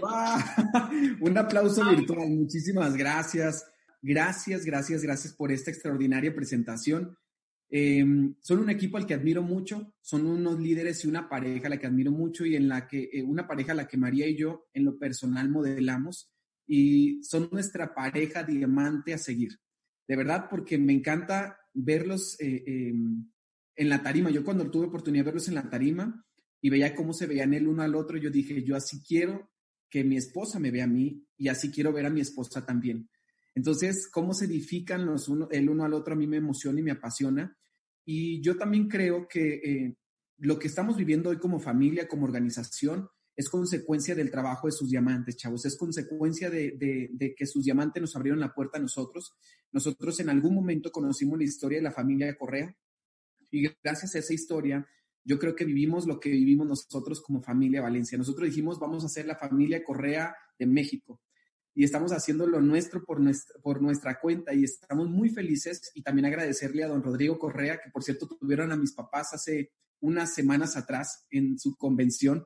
Un aplauso virtual. Muchísimas gracias. Gracias, gracias, gracias por esta extraordinaria presentación. Em, son un equipo al que admiro mucho, son unos líderes y una pareja a la que admiro mucho y en la que, eh, una pareja a la que María y yo en lo personal modelamos y son nuestra pareja diamante a seguir. De verdad, porque me encanta verlos eh, em, en la tarima. Yo cuando tuve oportunidad de verlos en la tarima y veía cómo se veían el uno al otro, yo dije, yo así quiero que mi esposa me vea a mí y así quiero ver a mi esposa también. Entonces, cómo se edifican los uno, el uno al otro a mí me emociona y me apasiona. Y yo también creo que eh, lo que estamos viviendo hoy como familia, como organización, es consecuencia del trabajo de sus diamantes, chavos. Es consecuencia de, de, que sus diamantes nos abrieron la puerta a nosotros. Nosotros en algún momento conocimos la historia de la familia Correa y gracias a esa historia, yo creo que vivimos lo que vivimos nosotros como familia Valencia. Nosotros dijimos, vamos a ser la familia Correa de México y estamos haciendo lo nuestro por nuestra, cuenta y estamos muy felices y también agradecerle a don Rodrigo Correa, que por cierto tuvieron a mis papás hace unas semanas atrás en su convención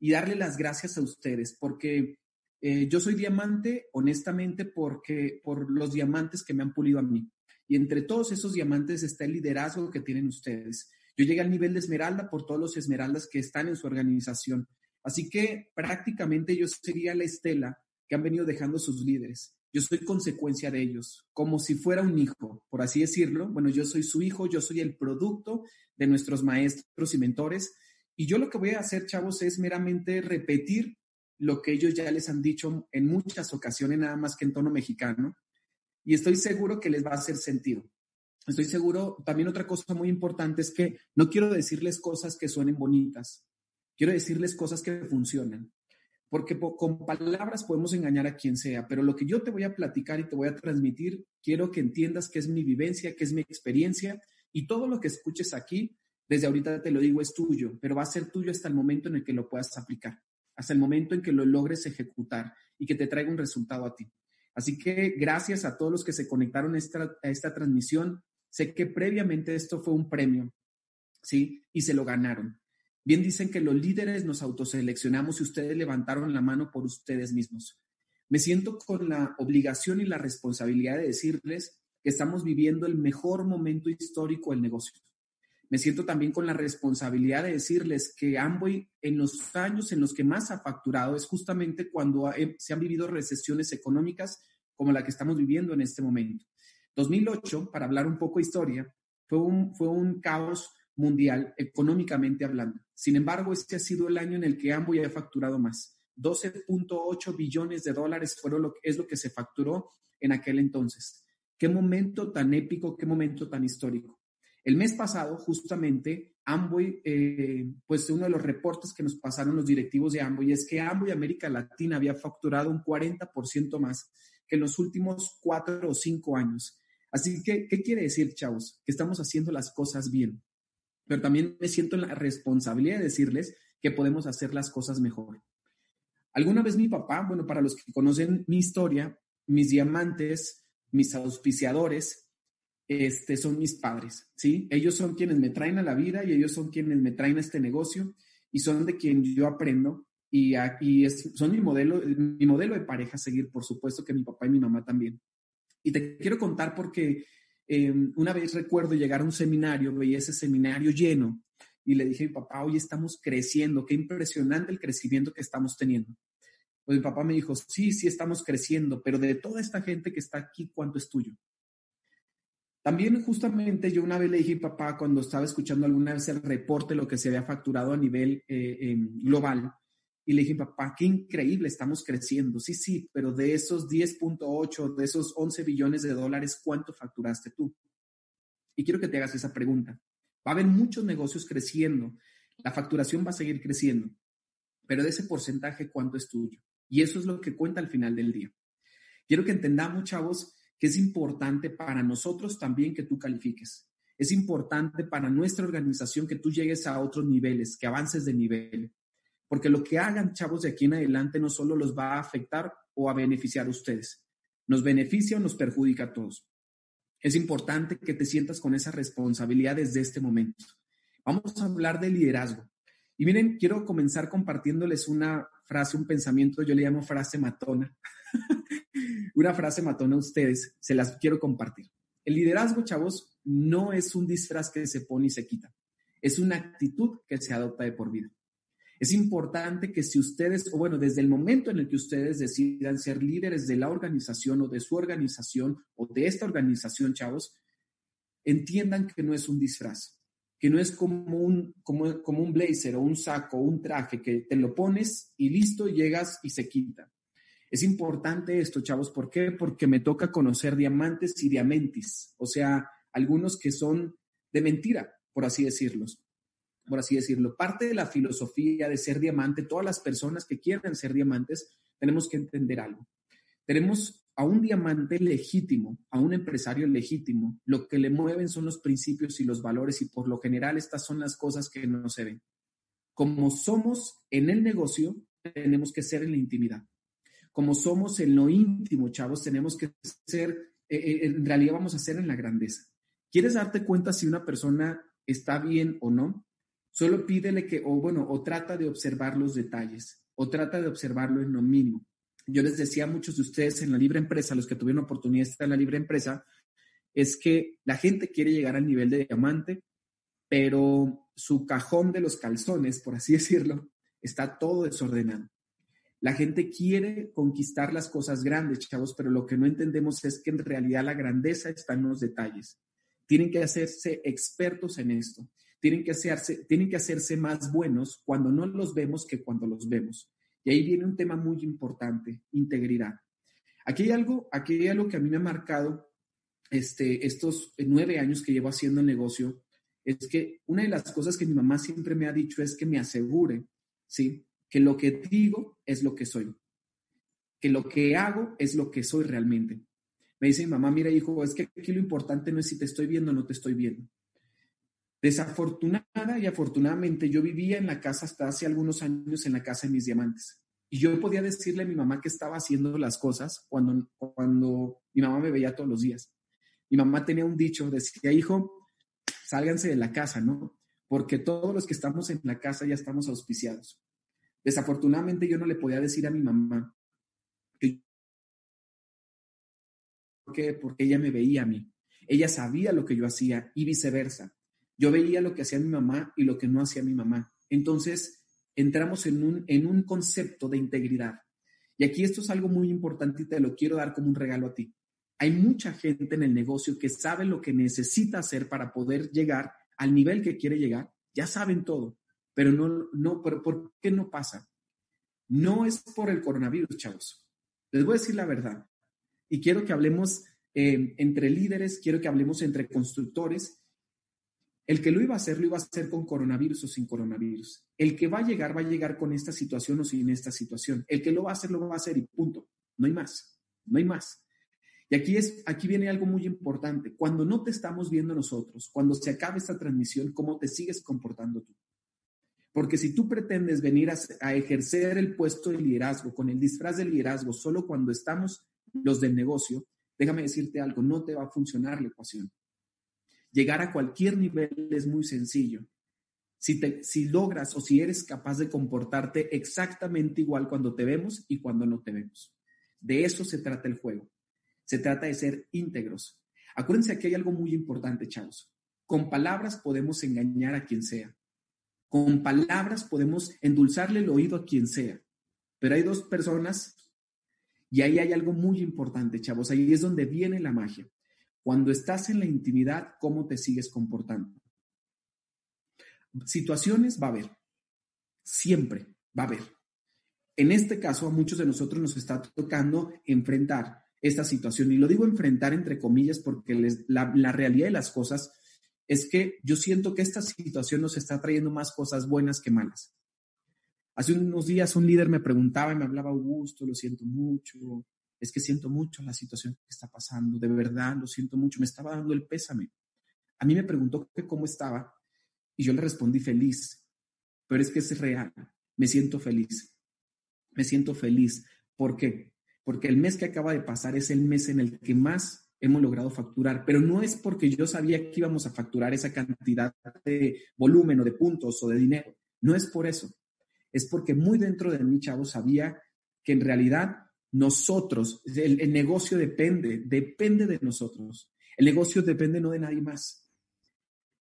y darle las gracias a ustedes porque eh, yo soy diamante honestamente porque por los diamantes que me han pulido a mí y entre todos esos diamantes está el liderazgo que tienen ustedes. Yo llegué al nivel de esmeralda por todos los esmeraldas que están en su organización. Así que prácticamente yo sería la estela que han venido dejando sus líderes. Yo soy consecuencia de ellos, como si fuera un hijo, por así decirlo. Bueno, yo soy su hijo, yo soy el producto de nuestros maestros y mentores. Y yo lo que voy a hacer, chavos, es meramente repetir lo que ellos ya les han dicho en muchas ocasiones, nada más que en tono mexicano. Y estoy seguro que les va a hacer sentido. Estoy seguro, también otra cosa muy importante es que no quiero decirles cosas que suenen bonitas, quiero decirles cosas que funcionan porque con palabras podemos engañar a quien sea, pero lo que yo te voy a platicar y te voy a transmitir, quiero que entiendas que es mi vivencia, que es mi experiencia, y todo lo que escuches aquí, desde ahorita te lo digo, es tuyo, pero va a ser tuyo hasta el momento en el que lo puedas aplicar, hasta el momento en que lo logres ejecutar y que te traiga un resultado a ti. Así que gracias a todos los que se conectaron esta, a esta transmisión. Sé que previamente esto fue un premio, ¿sí? Y se lo ganaron. Bien dicen que los líderes nos autoseleccionamos y ustedes levantaron la mano por ustedes mismos. Me siento con la obligación y la responsabilidad de decirles que estamos viviendo el mejor momento histórico del negocio. Me siento también con la responsabilidad de decirles que Amway en los años en los que más ha facturado es justamente cuando se han vivido recesiones económicas como la que estamos viviendo en este momento. 2008, para hablar un poco de historia, fue un, fue un caos mundial económicamente hablando. Sin embargo, este ha sido el año en el que Amway ha facturado más. 12.8 billones de dólares fueron lo, es lo que se facturó en aquel entonces. Qué momento tan épico, qué momento tan histórico. El mes pasado, justamente, Amway, eh, pues uno de los reportes que nos pasaron los directivos de Amway es que Amway América Latina había facturado un 40% más que en los últimos cuatro o cinco años. Así que, ¿qué quiere decir, chavos? Que estamos haciendo las cosas bien pero también me siento en la responsabilidad de decirles que podemos hacer las cosas mejor. Alguna vez mi papá, bueno, para los que conocen mi historia, mis diamantes, mis auspiciadores, este, son mis padres, ¿sí? Ellos son quienes me traen a la vida y ellos son quienes me traen a este negocio y son de quien yo aprendo y, y son mi modelo, mi modelo de pareja a seguir, por supuesto que mi papá y mi mamá también. Y te quiero contar porque Em, una vez recuerdo llegar a un seminario, veía ese seminario lleno y le dije a mi papá, hoy estamos creciendo, qué impresionante el crecimiento que estamos teniendo. Pues mi papá me dijo, sí, sí estamos creciendo, pero de toda esta gente que está aquí, ¿cuánto es tuyo? También justamente yo una vez le dije a mi papá cuando estaba escuchando alguna vez el reporte, lo que se había facturado a nivel eh, em, global, y le dije, papá, qué increíble, estamos creciendo. Sí, sí, pero de esos 10.8, de esos 11 billones de dólares, ¿cuánto facturaste tú? Y quiero que te hagas esa pregunta. Va a haber muchos negocios creciendo, la facturación va a seguir creciendo, pero de ese porcentaje, ¿cuánto es tuyo? Y eso es lo que cuenta al final del día. Quiero que entendamos, chavos, que es importante para nosotros también que tú califiques. Es importante para nuestra organización que tú llegues a otros niveles, que avances de nivel porque lo que hagan chavos de aquí en adelante no solo los va a afectar o a beneficiar a ustedes, nos beneficia o nos perjudica a todos. Es importante que te sientas con esa responsabilidad desde este momento. Vamos a hablar de liderazgo. Y miren, quiero comenzar compartiéndoles una frase, un pensamiento, yo le llamo frase matona. una frase matona a ustedes, se las quiero compartir. El liderazgo, chavos, no es un disfraz que se pone y se quita. Es una actitud que se adopta de por vida. Es importante que si ustedes, o bueno, desde el momento en el que ustedes decidan ser líderes de la organización o de su organización o de esta organización, chavos, entiendan que no es un disfraz, que no es como un, como, un blazer o un saco o un traje que te lo pones y listo, llegas y se quita. Es importante esto, chavos, ¿por qué? Porque me toca conocer diamantes y diamantis, o sea, algunos que son de mentira, por así decirlos por así decirlo. Parte de la filosofía de ser diamante, todas las personas que quieran ser diamantes, tenemos que entender algo. Tenemos a un diamante legítimo, a un empresario legítimo, lo que le mueven son los principios y los valores y por lo general estas son las cosas que no se ven. Como somos en el negocio, tenemos que ser en la intimidad. Como somos en lo íntimo, chavos, tenemos que ser, eh, eh, en realidad vamos a ser en la grandeza. ¿Quieres darte cuenta si una persona está bien o no? Solo pídele que, o bueno, o trata de observar los detalles, o trata de observarlo en lo mínimo. Yo les decía a muchos de ustedes en la libre empresa, los que tuvieron oportunidad de estar en la libre empresa, es que la gente quiere llegar al nivel de diamante, pero su cajón de los calzones, por así decirlo, está todo desordenado. La gente quiere conquistar las cosas grandes, chavos, pero lo que no entendemos es que en realidad la grandeza está en los detalles. Tienen que hacerse expertos en esto tienen que, hacerse, tienen que hacerse más buenos cuando no los vemos que cuando los vemos. Y ahí viene un tema muy importante, integridad. Aquí hay algo, aquí hay algo que a mí me ha marcado este, estos nueve años que llevo haciendo el negocio, es que una de las cosas que mi mamá siempre me ha dicho es que me asegure, ¿sí? Que lo que digo es lo que soy, que lo que hago es lo que soy realmente. Me dice mi mamá, mira hijo, es que aquí lo importante no es si te estoy viendo o no te estoy viendo. Desafortunada y afortunadamente yo vivía en la casa hasta hace algunos años en la casa de mis diamantes. Y yo podía decirle a mi mamá que estaba haciendo las cosas cuando, cuando mi mamá me veía todos los días. Mi mamá tenía un dicho, decía, hijo, sálganse de la casa, ¿no? Porque todos los que estamos en la casa ya estamos auspiciados. Desafortunadamente yo no le podía decir a mi mamá que porque ella me veía a mí. Ella sabía lo que yo hacía y viceversa. Yo veía lo que hacía mi mamá y lo que no hacía mi mamá. Entonces, entramos en un, en un concepto de integridad. Y aquí esto es algo muy importante y te lo quiero dar como un regalo a ti. Hay mucha gente en el negocio que sabe lo que necesita hacer para poder llegar al nivel que quiere llegar. Ya saben todo, pero no, no, ¿por, qué no pasa? No es por el coronavirus, chavos. Les voy a decir la verdad. Y quiero que hablemos eh, entre líderes, quiero que hablemos entre constructores el que lo iba a hacer, lo iba a hacer con coronavirus o sin coronavirus. El que va a llegar, va a llegar con esta situación o sin esta situación. El que lo va a hacer, lo va a hacer y punto. No hay más. No hay más. Y aquí, es, aquí viene algo muy importante. Cuando no te estamos viendo nosotros, cuando se acabe esta transmisión, ¿cómo te sigues comportando tú? Porque si tú pretendes venir a, ejercer el puesto de liderazgo con el disfraz de liderazgo solo cuando estamos los del negocio, déjame decirte algo, no te va a funcionar la ecuación. Llegar a cualquier nivel es muy sencillo. Si, logras o si eres capaz de comportarte exactamente igual cuando te vemos y cuando no te vemos. De eso se trata el juego. Se trata de ser íntegros. Acuérdense que hay algo muy importante, chavos. Con palabras podemos engañar a quien sea. Con palabras podemos endulzarle el oído a quien sea. Pero hay dos personas y ahí hay algo muy importante, chavos. Ahí es donde viene la magia. Cuando estás en la intimidad, ¿cómo te sigues comportando? Situaciones va a haber. Siempre va a haber. En este caso, a muchos de nosotros nos está tocando enfrentar esta situación. Y lo digo enfrentar entre comillas porque la, la realidad de las cosas es que yo siento que esta situación nos está trayendo más cosas buenas que malas. Hace unos días un líder me preguntaba y me hablaba, Augusto, lo siento mucho, es que siento mucho la situación que está pasando, de verdad lo siento mucho, me estaba dando el pésame. A mí me preguntó que cómo estaba y yo le respondí feliz, pero es que es real, me siento feliz, me siento feliz. ¿Por qué? Porque el mes que acaba de pasar es el mes en el que más hemos logrado facturar, pero no es porque yo sabía que íbamos a facturar esa cantidad de volumen o de puntos o de dinero, No es por eso. Es porque muy dentro de mí, chavo, sabía que en realidad nosotros, el, negocio depende, depende de nosotros. El negocio depende no de nadie más.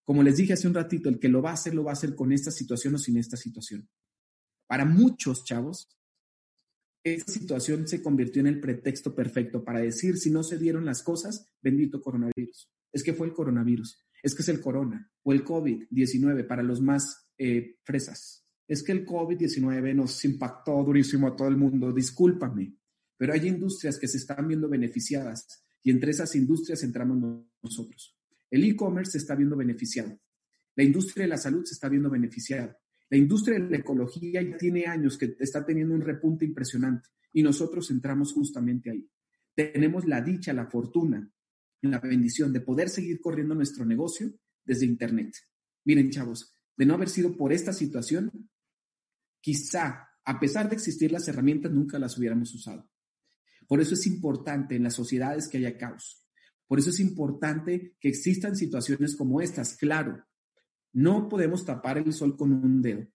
Como les dije hace un ratito, el que lo va a hacer, lo va a hacer con esta situación o sin esta situación. Para muchos chavos, esta situación se convirtió en el pretexto perfecto para decir, si no se dieron las cosas, bendito coronavirus. Es que fue el coronavirus, es que es el corona o el COVID-19 para los más eh, fresas. Es que el COVID-19 nos impactó durísimo a todo el mundo, discúlpame, pero hay industrias que se están viendo beneficiadas y entre esas industrias entramos nosotros. El e-commerce se está viendo beneficiado. La industria de la salud se está viendo beneficiada. La industria de la ecología ya tiene años que está teniendo un repunte impresionante y nosotros entramos justamente ahí. Tenemos la dicha, la fortuna, la bendición de poder seguir corriendo nuestro negocio desde Internet. Miren, chavos, de no haber sido por esta situación, quizá, a pesar de existir las herramientas, nunca las hubiéramos usado. Por eso es importante en las sociedades que haya caos. Por eso es importante que existan situaciones como estas. Claro, no podemos tapar el sol con un dedo.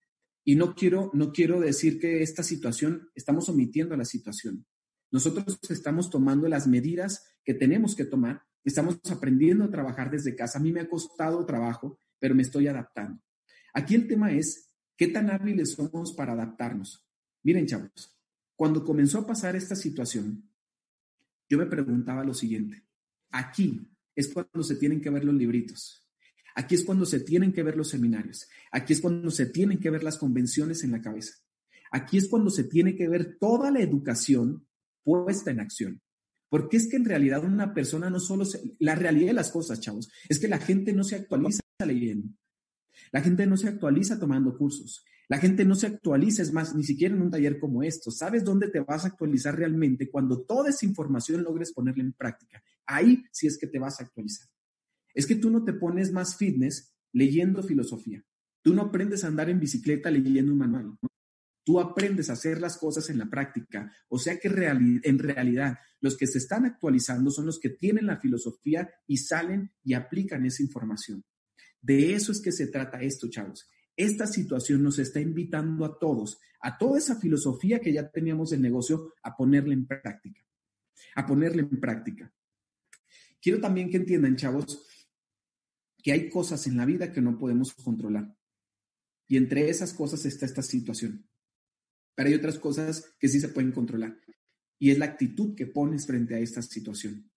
Y no quiero, no quiero decir que esta situación, estamos omitiendo la situación. Nosotros estamos tomando las medidas que tenemos que tomar, estamos aprendiendo a trabajar desde casa. A mí me ha costado trabajo, pero me estoy adaptando. Aquí el tema es, ¿qué tan hábiles somos para adaptarnos? Miren, chavos, cuando comenzó a pasar esta situación, yo me preguntaba lo siguiente. Aquí es cuando se tienen que ver los libritos. Aquí es cuando se tienen que ver los seminarios. Aquí es cuando se tienen que ver las convenciones en la cabeza. Aquí es cuando se tiene que ver toda la educación puesta en acción. Porque es que en realidad una persona no solo la realidad de las cosas, chavos, es que la gente no se actualiza leyendo. La gente no se actualiza tomando cursos. La gente no se actualiza, es más, ni siquiera en un taller como esto. ¿Sabes dónde te vas a actualizar realmente? Cuando toda esa información logres ponerla en práctica. Ahí sí es que te vas a actualizar. Es que tú no te pones más fitness leyendo filosofía. Tú no aprendes a andar en bicicleta leyendo un manual. Tú aprendes a hacer las cosas en la práctica. O sea que en realidad los que se están actualizando son los que tienen la filosofía y salen y aplican esa información. De eso es que se trata esto, chavos. Esta situación nos está invitando a todos, a toda esa filosofía que ya teníamos del negocio, a ponerla en práctica. A ponerla en práctica. Quiero también que entiendan, chavos, que hay cosas en la vida que no podemos controlar. Y entre esas cosas está esta situación. Pero hay otras cosas que sí se pueden controlar. Y es la actitud que pones frente a esta situación.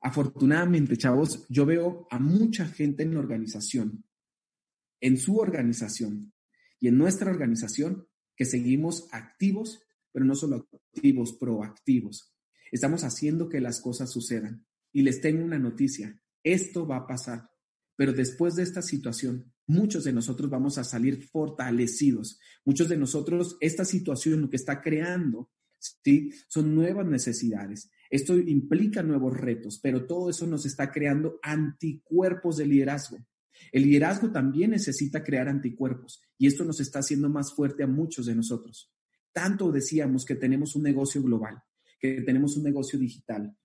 Afortunadamente, chavos, yo veo a mucha gente en la organización en su organización y en nuestra organización que seguimos activos, pero no solo activos, proactivos. Estamos haciendo que las cosas sucedan. Y les tengo una noticia, esto va a pasar, pero después de esta situación, muchos de nosotros vamos a salir fortalecidos. Muchos de nosotros, esta situación lo que está creando, ¿sí? Son nuevas necesidades. Esto implica nuevos retos, pero todo eso nos está creando anticuerpos de liderazgo. El liderazgo también necesita crear anticuerpos y esto nos está haciendo más fuerte a muchos de nosotros. Tanto decíamos que tenemos un negocio global, que tenemos un negocio digital,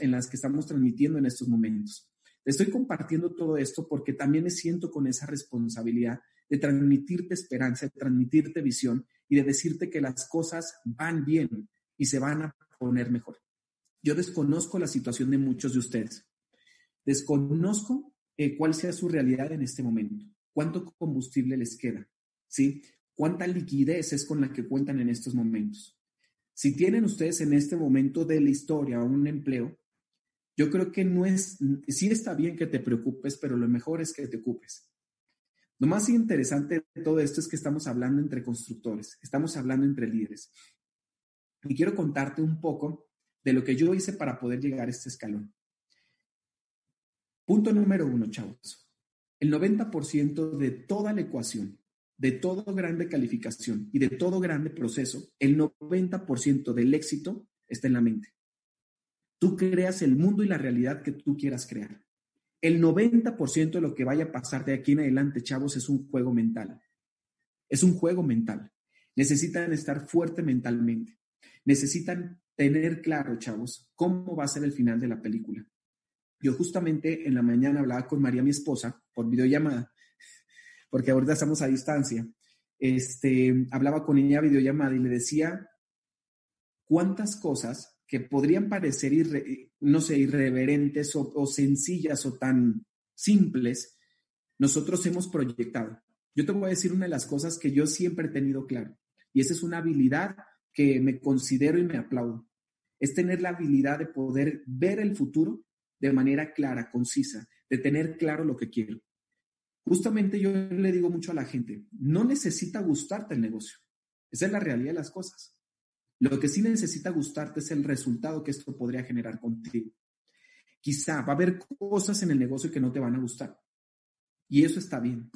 en las que estamos transmitiendo en estos momentos. estoy compartiendo todo esto porque también me siento con esa responsabilidad de transmitirte esperanza, de transmitirte visión y de decirte que las cosas van bien y se van a poner mejor. Yo desconozco la situación de muchos de ustedes. Desconozco eh, cuál sea su realidad en este momento, cuánto combustible les queda, ¿sí? ¿Cuánta liquidez es con la que cuentan en estos momentos? Si tienen ustedes en este momento de la historia un empleo, yo creo que no es, sí está bien que te preocupes, pero lo mejor es que te ocupes. Lo más interesante de todo esto es que estamos hablando entre constructores, estamos hablando entre líderes. Y quiero contarte un poco de lo que yo hice para poder llegar a este escalón. Punto número uno, chavos. El 90% de toda la ecuación, de todo grande calificación y de todo grande proceso, el 90% del éxito está en la mente. Tú creas el mundo y la realidad que tú quieras crear. El 90% de lo que vaya a pasar de aquí en adelante, chavos, es un juego mental. Es un juego mental. Necesitan estar fuerte mentalmente. Necesitan tener claro, chavos, cómo va a ser el final de la película. Yo justamente en la mañana hablaba con María, mi esposa, por videollamada, porque ahorita estamos a distancia, este, hablaba con ella videollamada y le decía cuántas cosas que podrían parecer, no sé, irreverentes o, sencillas o tan simples, nosotros hemos proyectado. Yo te voy a decir una de las cosas que yo siempre he tenido claro, y esa es una habilidad que me considero y me aplaudo. Es tener la habilidad de poder ver el futuro de manera clara, concisa, de tener claro lo que quiero. Justamente yo le digo mucho a la gente, no necesita gustarte el negocio. Esa es la realidad de las cosas. Lo que sí necesita gustarte es el resultado que esto podría generar contigo. Quizá va a haber cosas en el negocio que no te van a gustar. Y eso está bien.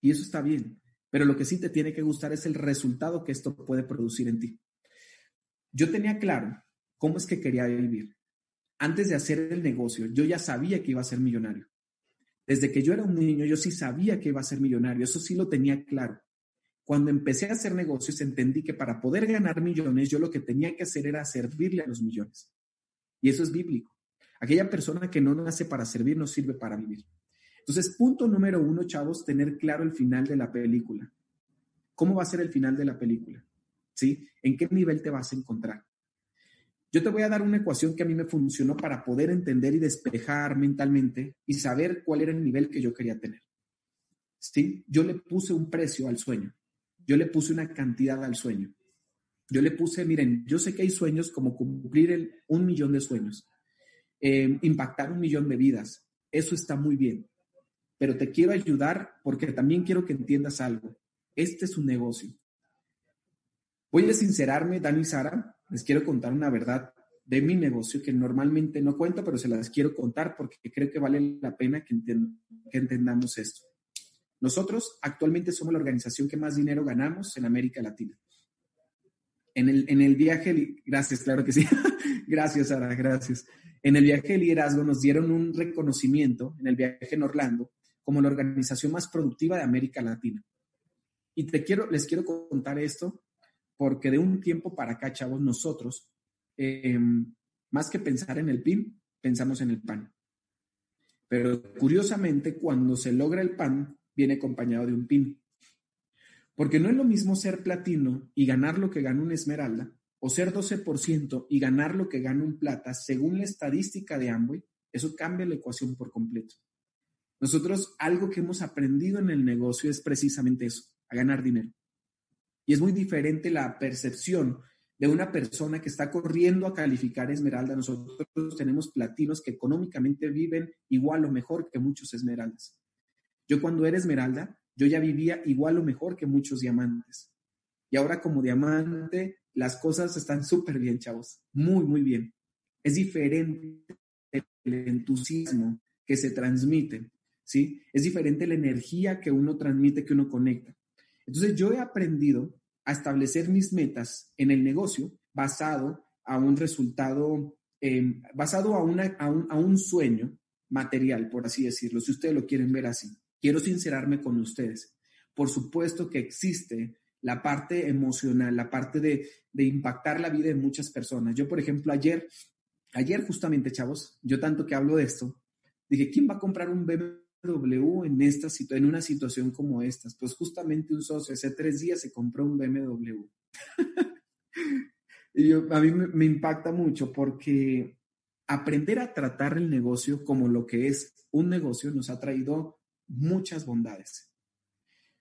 Y eso está bien. Pero lo que sí te tiene que gustar es el resultado que esto puede producir en ti. Yo tenía claro cómo es que quería vivir. Antes de hacer el negocio, yo ya sabía que iba a ser millonario. Desde que yo era un niño, yo sí sabía que iba a ser millonario, eso sí lo tenía claro. Cuando empecé a hacer negocios, entendí que para poder ganar millones, yo lo que tenía que hacer era servirle a los millones. Y eso es bíblico. Aquella persona que no nace para servir no sirve para vivir. Entonces, punto número uno, chavos, tener claro el final de la película. ¿Cómo va a ser el final de la película? ¿Sí? ¿En qué nivel te vas a encontrar? Yo te voy a dar una ecuación que a mí me funcionó para poder entender y despejar mentalmente y saber cuál era el nivel que yo quería tener. ¿Sí? Yo le puse un precio al sueño. Yo le puse una cantidad al sueño. Yo le puse, miren, yo sé que hay sueños como cumplir un millón de sueños, eh, impactar un millón de vidas. Eso está muy bien. Pero te quiero ayudar porque también quiero que entiendas algo. Este es un negocio. Voy a sincerarme, Dani y Sara, les quiero contar una verdad de mi negocio que normalmente no cuento, pero se las quiero contar porque creo que vale la pena que, entendamos esto. Nosotros actualmente somos la organización que más dinero ganamos en América Latina. En el, en el viaje, gracias, claro que sí. gracias, Sara, gracias. En el viaje de liderazgo nos dieron un reconocimiento en el viaje en Orlando como la organización más productiva de América Latina. Y te quiero, les quiero contar esto porque de un tiempo para acá, chavos, nosotros, em, más que pensar en el PIN, pensamos en el pan. Pero curiosamente, cuando se logra el pan, viene acompañado de un PIN. Porque no es lo mismo ser platino y ganar lo que gana un esmeralda, o ser 12% y ganar lo que gana un plata, según la estadística de Amway, eso cambia la ecuación por completo. Nosotros algo que hemos aprendido en el negocio es precisamente eso, a ganar dinero. Y es muy diferente la percepción de una persona que está corriendo a calificar esmeralda. Nosotros tenemos platinos que económicamente viven igual o mejor que muchos esmeraldas. Yo cuando era esmeralda, yo ya vivía igual o mejor que muchos diamantes. Y ahora como diamante, las cosas están súper bien, chavos. Muy, muy bien. Es diferente el entusiasmo que se transmite, ¿sí? Es diferente la energía que uno transmite, que uno conecta. Entonces yo he aprendido a establecer mis metas en el negocio basado a un resultado, em, basado a, una, a, un, a un sueño material, por así decirlo, si ustedes lo quieren ver así. Quiero sincerarme con ustedes. Por supuesto que existe la parte emocional, la parte de, de, impactar la vida de muchas personas. Yo, por ejemplo, ayer, ayer justamente, chavos, yo tanto que hablo de esto, dije, ¿quién va a comprar un BMW BMW en, esta, en una situación como esta? Pues justamente un socio hace tres días se compró un BMW. y a mí me, impacta mucho porque aprender a tratar el negocio como lo que es un negocio nos ha traído muchas bondades.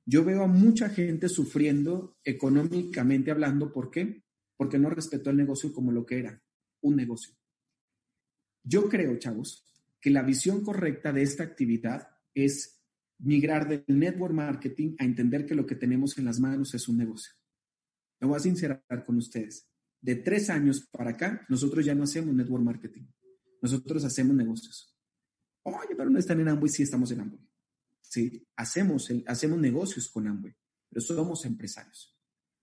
Yo veo a mucha gente sufriendo económicamente hablando. ¿Por qué? Porque no respetó el negocio como lo que era, un negocio. Yo creo, chavos, que la visión correcta de esta actividad es migrar del network marketing a entender que lo que tenemos en las manos es un negocio. Me voy a sincerar con ustedes. De tres años para acá, nosotros ya no hacemos network marketing. Nosotros hacemos negocios. Oye, pero no están en Amway, sí estamos en Amway. Sí, hacemos, hacemos negocios con Amway, pero somos empresarios.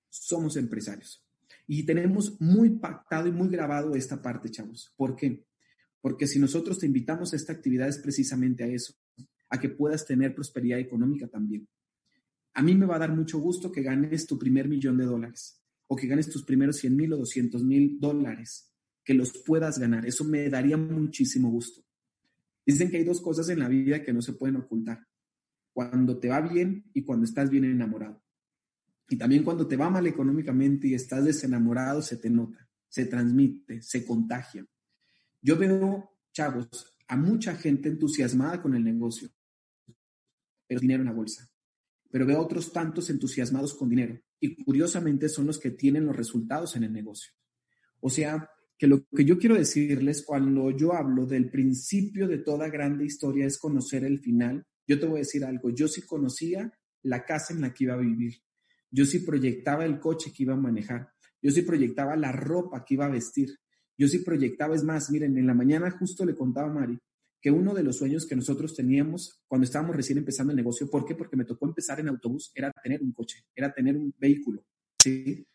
Somos empresarios. Y tenemos muy pactado y muy grabado esta parte, chavos. ¿Por qué? Porque si nosotros te invitamos a esta actividad es precisamente a eso, a que puedas tener prosperidad económica también. A mí me va a dar mucho gusto que ganes tu primer millón de dólares o que ganes tus primeros 100 mil o 200 mil dólares, que los puedas ganar. Eso me daría muchísimo gusto. Dicen que hay dos cosas en la vida que no se pueden ocultar. Cuando te va bien y cuando estás bien enamorado. Y también cuando te va mal económicamente y estás desenamorado, se te nota, se transmite, se contagia. Yo veo, chavos, a mucha gente entusiasmada con el negocio, pero dinero en la bolsa. Pero veo a otros tantos entusiasmados con dinero. Y curiosamente son los que tienen los resultados en el negocio. O sea, que lo que yo quiero decirles cuando yo hablo del principio de toda grande historia es conocer el final, yo te voy a decir algo, yo sí conocía la casa en la que iba a vivir, yo sí proyectaba el coche que iba a manejar, yo sí proyectaba la ropa que iba a vestir, yo sí proyectaba, es más, miren, en la mañana justo le contaba a Mari que uno de los sueños que nosotros teníamos cuando estábamos recién empezando el negocio, ¿por qué? Porque me tocó empezar en autobús, era tener un coche, era tener un vehículo, ¿sí?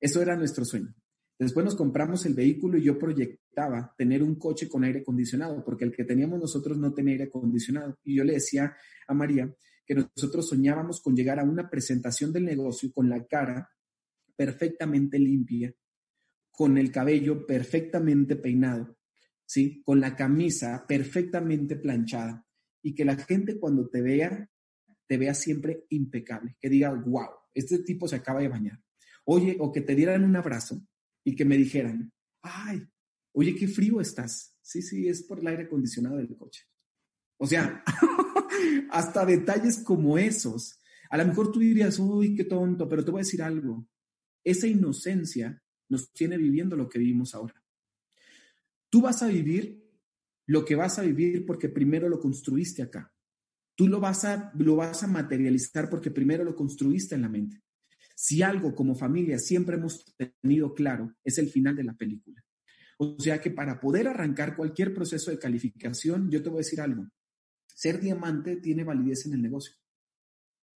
Eso era nuestro sueño. Después nos compramos el vehículo y yo proyectaba tener un coche con aire acondicionado, porque el que teníamos nosotros no tenía aire acondicionado. Y yo le decía a María que nosotros soñábamos con llegar a una presentación del negocio con la cara perfectamente limpia, con el cabello perfectamente peinado, ¿sí? Con la camisa perfectamente planchada y que la gente cuando te vea, te vea siempre impecable, que diga, wow, este tipo se acaba de bañar. Oye, o que te dieran un abrazo y que me dijeran, ay, oye, qué frío estás. Sí, sí, es por el aire acondicionado del coche. O sea, hasta detalles como esos. A lo mejor tú dirías, uy, qué tonto, pero te voy a decir algo. Esa inocencia nos tiene viviendo lo que vivimos ahora. Tú vas a vivir lo que vas a vivir porque primero lo construiste acá. Tú lo vas a, lo vas a materializar porque primero lo construiste en la mente. Si algo como familia siempre hemos tenido claro, es el final de la película. O sea que para poder arrancar cualquier proceso de calificación, yo te voy a decir algo. Ser diamante tiene validez en el negocio.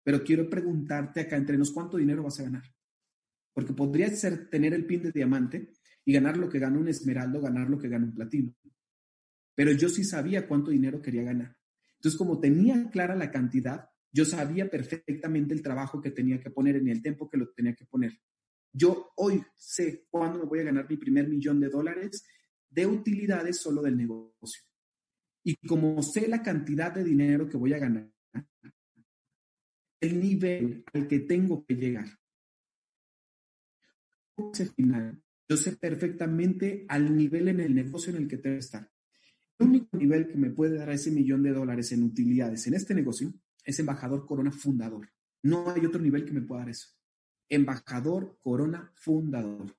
Pero quiero preguntarte acá entre nos cuánto dinero vas a ganar. Porque podría ser tener el pin de diamante y ganar lo que gana un esmeraldo, ganar lo que gana un platino. Pero yo sí sabía cuánto dinero quería ganar. Entonces, como tenía clara la cantidad, yo sabía perfectamente el trabajo que tenía que poner en el tiempo que lo tenía que poner. Yo hoy sé cuándo me voy a ganar mi primer millón de dólares de utilidades solo del negocio. Y como sé la cantidad de dinero que voy a ganar, el nivel al que tengo que llegar. Final, yo sé perfectamente al nivel en el negocio en el que que estar. El único nivel que me puede dar ese millón de dólares en utilidades en este negocio es embajador Corona fundador. No hay otro nivel que me pueda dar eso. Embajador Corona fundador.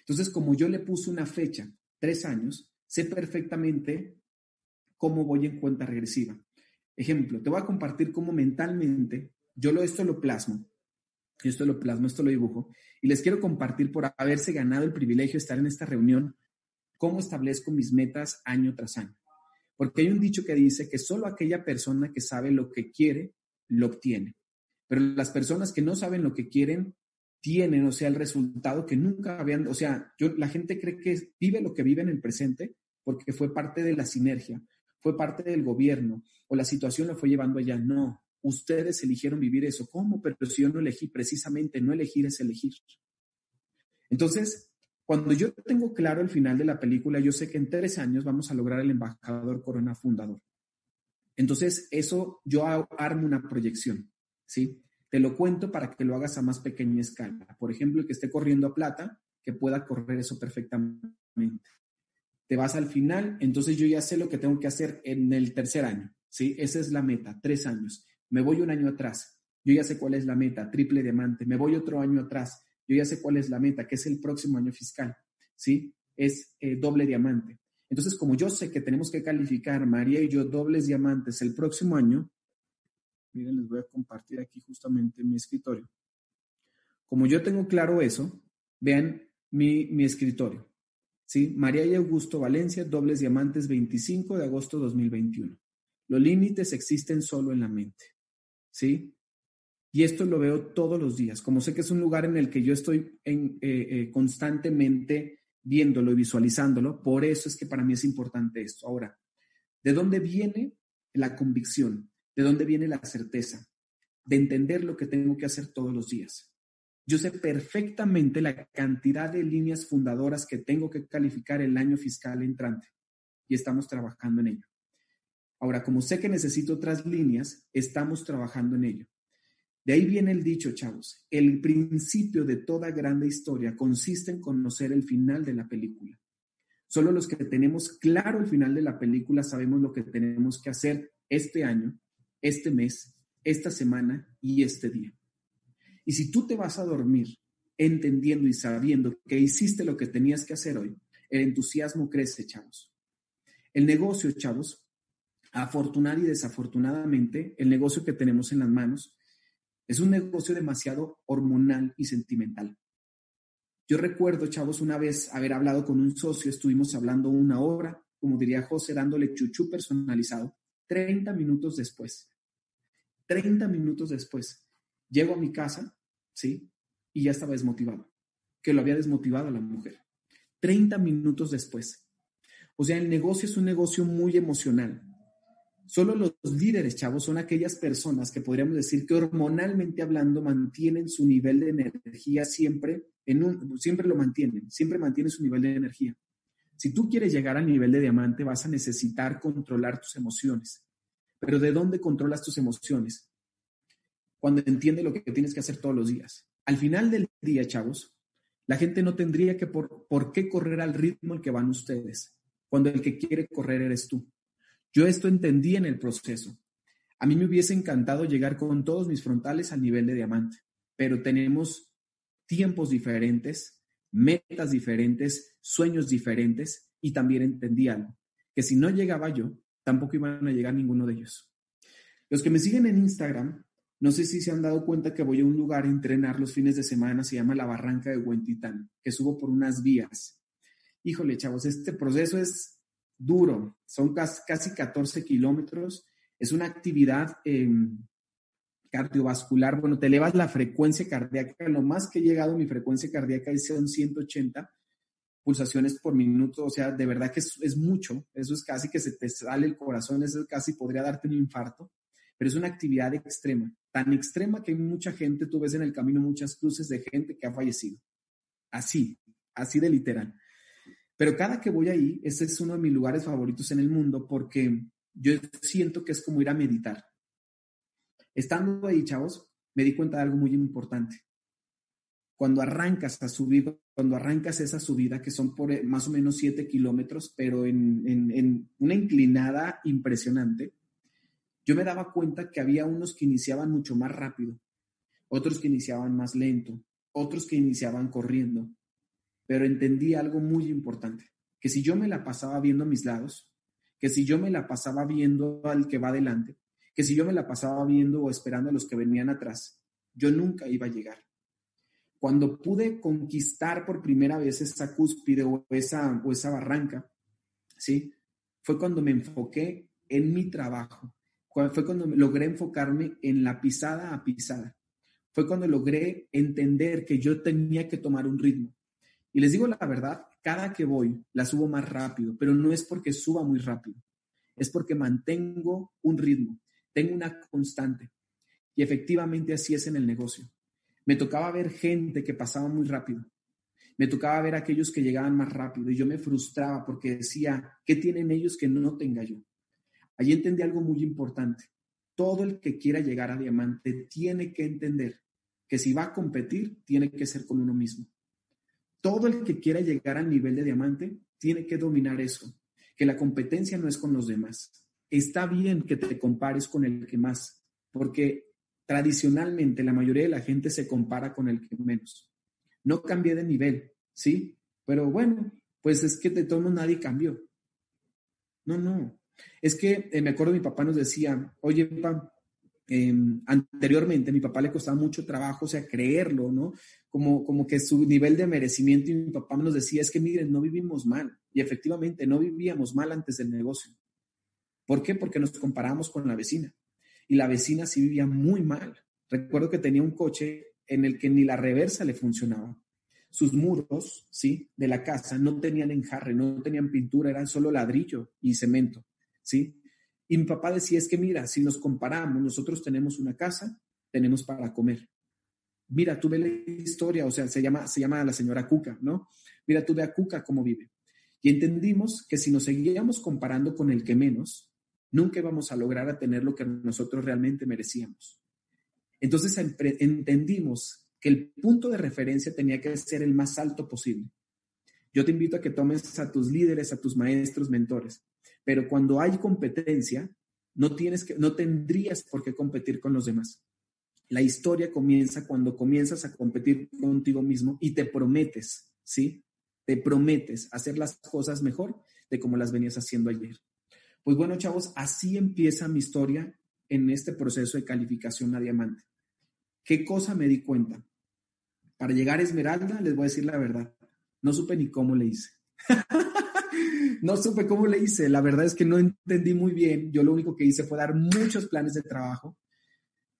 Entonces, como yo le puse una fecha, tres años, sé perfectamente cómo voy en cuenta regresiva. Ejemplo, te voy a compartir cómo mentalmente yo lo, esto lo plasmo. Esto lo plasmo, esto lo dibujo. Y les quiero compartir por haberse ganado el privilegio de estar en esta reunión, cómo establezco mis metas año tras año. Porque hay un dicho que dice que solo aquella persona que sabe lo que quiere, lo obtiene. Pero las personas que no saben lo que quieren, tienen, o sea, el resultado que nunca habían, o sea, yo, la gente cree que vive lo que vive en el presente porque fue parte de la sinergia, fue parte del gobierno o la situación lo fue llevando allá. No, ustedes eligieron vivir eso. ¿Cómo? Pero si yo no elegí, precisamente no elegir es elegir. Entonces, cuando yo tengo claro el final de la película, yo sé que en tres años vamos a lograr el embajador Corona fundador. Entonces, eso yo armo una proyección, ¿sí? Te lo cuento para que lo hagas a más pequeña escala. Por ejemplo, el que esté corriendo a plata, que pueda correr eso perfectamente. Te vas al final, entonces yo ya sé lo que tengo que hacer en el tercer año, ¿sí? Esa es la meta, tres años. Me voy un año atrás, yo ya sé cuál es la meta, triple diamante. Me voy otro año atrás, yo ya sé cuál es la meta, que es el próximo año fiscal, ¿sí? Es eh, doble diamante. Entonces, como yo sé que tenemos que calificar María y yo dobles diamantes el próximo año, miren, les voy a compartir aquí justamente mi escritorio. Como yo tengo claro eso, vean mi, mi escritorio. ¿sí? María y Augusto Valencia, dobles diamantes 25 de agosto 2021. Los límites existen solo en la mente. ¿Sí? Y esto lo veo todos los días. Como sé que es un lugar en el que yo estoy en, eh, eh, constantemente viéndolo y visualizándolo, por eso es que para mí es importante esto. Ahora, ¿de dónde viene la convicción? ¿De dónde viene la certeza? De entender lo que tengo que hacer todos los días. Yo sé perfectamente la cantidad de líneas fundadoras que tengo que calificar el año fiscal entrante y estamos trabajando en ello. Ahora, como sé que necesito otras líneas, estamos trabajando en ello. De ahí viene el dicho, chavos. El principio de toda grande historia consiste en conocer el final de la película. Solo los que tenemos claro el final de la película sabemos lo que tenemos que hacer este año, este mes, esta semana y este día. Y si tú te vas a dormir entendiendo y sabiendo que hiciste lo que tenías que hacer hoy, el entusiasmo crece, chavos. El negocio, chavos, afortunadamente y desafortunadamente, el negocio que tenemos en las manos es un negocio demasiado hormonal y sentimental. Yo recuerdo, chavos, una vez haber hablado con un socio, estuvimos hablando una hora, como diría José, dándole chuchú personalizado. 30 minutos después, 30 minutos después, llego a mi casa, ¿sí? Y ya estaba desmotivado, que lo había desmotivado a la mujer. 30 minutos después. O sea, el negocio es un negocio muy emocional. Solo los líderes, chavos, son aquellas personas que podríamos decir que hormonalmente hablando mantienen su nivel de energía siempre, en un, siempre lo mantienen, siempre mantienen su nivel de energía. Si tú quieres llegar al nivel de diamante, vas a necesitar controlar tus emociones. Pero ¿de dónde controlas tus emociones? Cuando entiendes lo que tienes que hacer todos los días. Al final del día, chavos, la gente no tendría que por, por qué correr al ritmo al que van ustedes, cuando el que quiere correr eres tú. Yo esto entendí en el proceso. A mí me hubiese encantado llegar con todos mis frontales al nivel de diamante, pero tenemos tiempos diferentes, metas diferentes, sueños diferentes y también entendí algo, que si no llegaba yo, tampoco iban a llegar ninguno de ellos. Los que me siguen en Instagram, no sé si se han dado cuenta que voy a un lugar a entrenar los fines de semana, se llama la Barranca de Huentitán, que subo por unas vías. Híjole, chavos, este proceso es duro, son casi 14 kilómetros, es una actividad em, cardiovascular, bueno, te elevas la frecuencia cardíaca, lo más que he llegado mi frecuencia cardíaca es 180 pulsaciones por minuto, o sea, de verdad que es, mucho, eso es casi que se te sale el corazón, eso casi podría darte un infarto, pero es una actividad extrema, tan extrema que hay mucha gente, tú ves en el camino muchas cruces de gente que ha fallecido, así, así de literal. Pero cada que voy ahí, ese es uno de mis lugares favoritos en el mundo porque yo siento que es como ir a meditar. Estando ahí, chavos, me di cuenta de algo muy importante. Cuando arrancas a subir, cuando arrancas esa subida, que son por eh, más o menos 7 kilómetros, pero en, en una inclinada impresionante, yo me daba cuenta que había unos que iniciaban mucho más rápido, otros que iniciaban más lento, otros que iniciaban corriendo pero entendí algo muy importante, que si yo me la pasaba viendo a mis lados, que si yo me la pasaba viendo al que va adelante, que si yo me la pasaba viendo o esperando a los que venían atrás, yo nunca iba a llegar. Cuando pude conquistar por primera vez esa cúspide o esa, o esa barranca, ¿sí? Fue cuando me enfoqué en mi trabajo, fue cuando logré enfocarme en la pisada a pisada, fue cuando logré entender que yo tenía que tomar un ritmo, y les digo la verdad, cada que voy la subo más rápido, pero no es porque suba muy rápido, es porque mantengo un ritmo, tengo una constante. Y efectivamente así es en el negocio. Me tocaba ver gente que pasaba muy rápido. Me tocaba ver aquellos que llegaban más rápido y yo me frustraba porque decía, ¿qué tienen ellos que no tenga yo? Allí entendí algo muy importante. Todo el que quiera llegar a diamante tiene que entender que si va a competir, tiene que ser con uno mismo todo el que quiera llegar al nivel de diamante tiene que dominar eso, que la competencia no es con los demás. Está bien que te compares con el que más, porque tradicionalmente la mayoría de la gente se compara con el que menos. No cambié de nivel, ¿sí? Pero bueno, pues es que de todo nadie cambió. No, no. Es que eh, me acuerdo mi papá nos decía, oye, papá, Em, anteriormente mi papá le costaba mucho trabajo, o sea, creerlo, ¿no? Como, como que su nivel de merecimiento y mi papá nos decía, es que miren, no vivimos mal. Y efectivamente, no vivíamos mal antes del negocio. ¿Por qué? Porque nos comparamos con la vecina. Y la vecina sí vivía muy mal. Recuerdo que tenía un coche en el que ni la reversa le funcionaba. Sus muros, ¿sí? De la casa no tenían enjarre, no tenían pintura, eran solo ladrillo y cemento, ¿sí? Y mi papá decía, es que mira, si nos comparamos, nosotros tenemos una casa, tenemos para comer. Mira, tú ve la historia, o sea, se llama, se llama la señora Cuca, ¿no? Mira, tú ve a Cuca cómo vive. Y entendimos que si nos seguíamos comparando con el que menos, nunca íbamos a lograr a tener lo que nosotros realmente merecíamos. Entonces entendimos que el punto de referencia tenía que ser el más alto posible. Yo te invito a que tomes a tus líderes, a tus maestros, mentores, pero cuando hay competencia, no tienes que no tendrías por qué competir con los demás. La historia comienza cuando comienzas a competir contigo mismo y te prometes, ¿sí? Te prometes hacer las cosas mejor de como las venías haciendo ayer. Pues bueno, chavos, así empieza mi historia en este proceso de calificación a diamante. ¿Qué cosa me di cuenta? Para llegar a Esmeralda, les voy a decir la verdad, no supe ni cómo le hice. no supe cómo le hice. La verdad es que no entendí muy bien. Yo lo único que hice fue dar muchos planes de trabajo.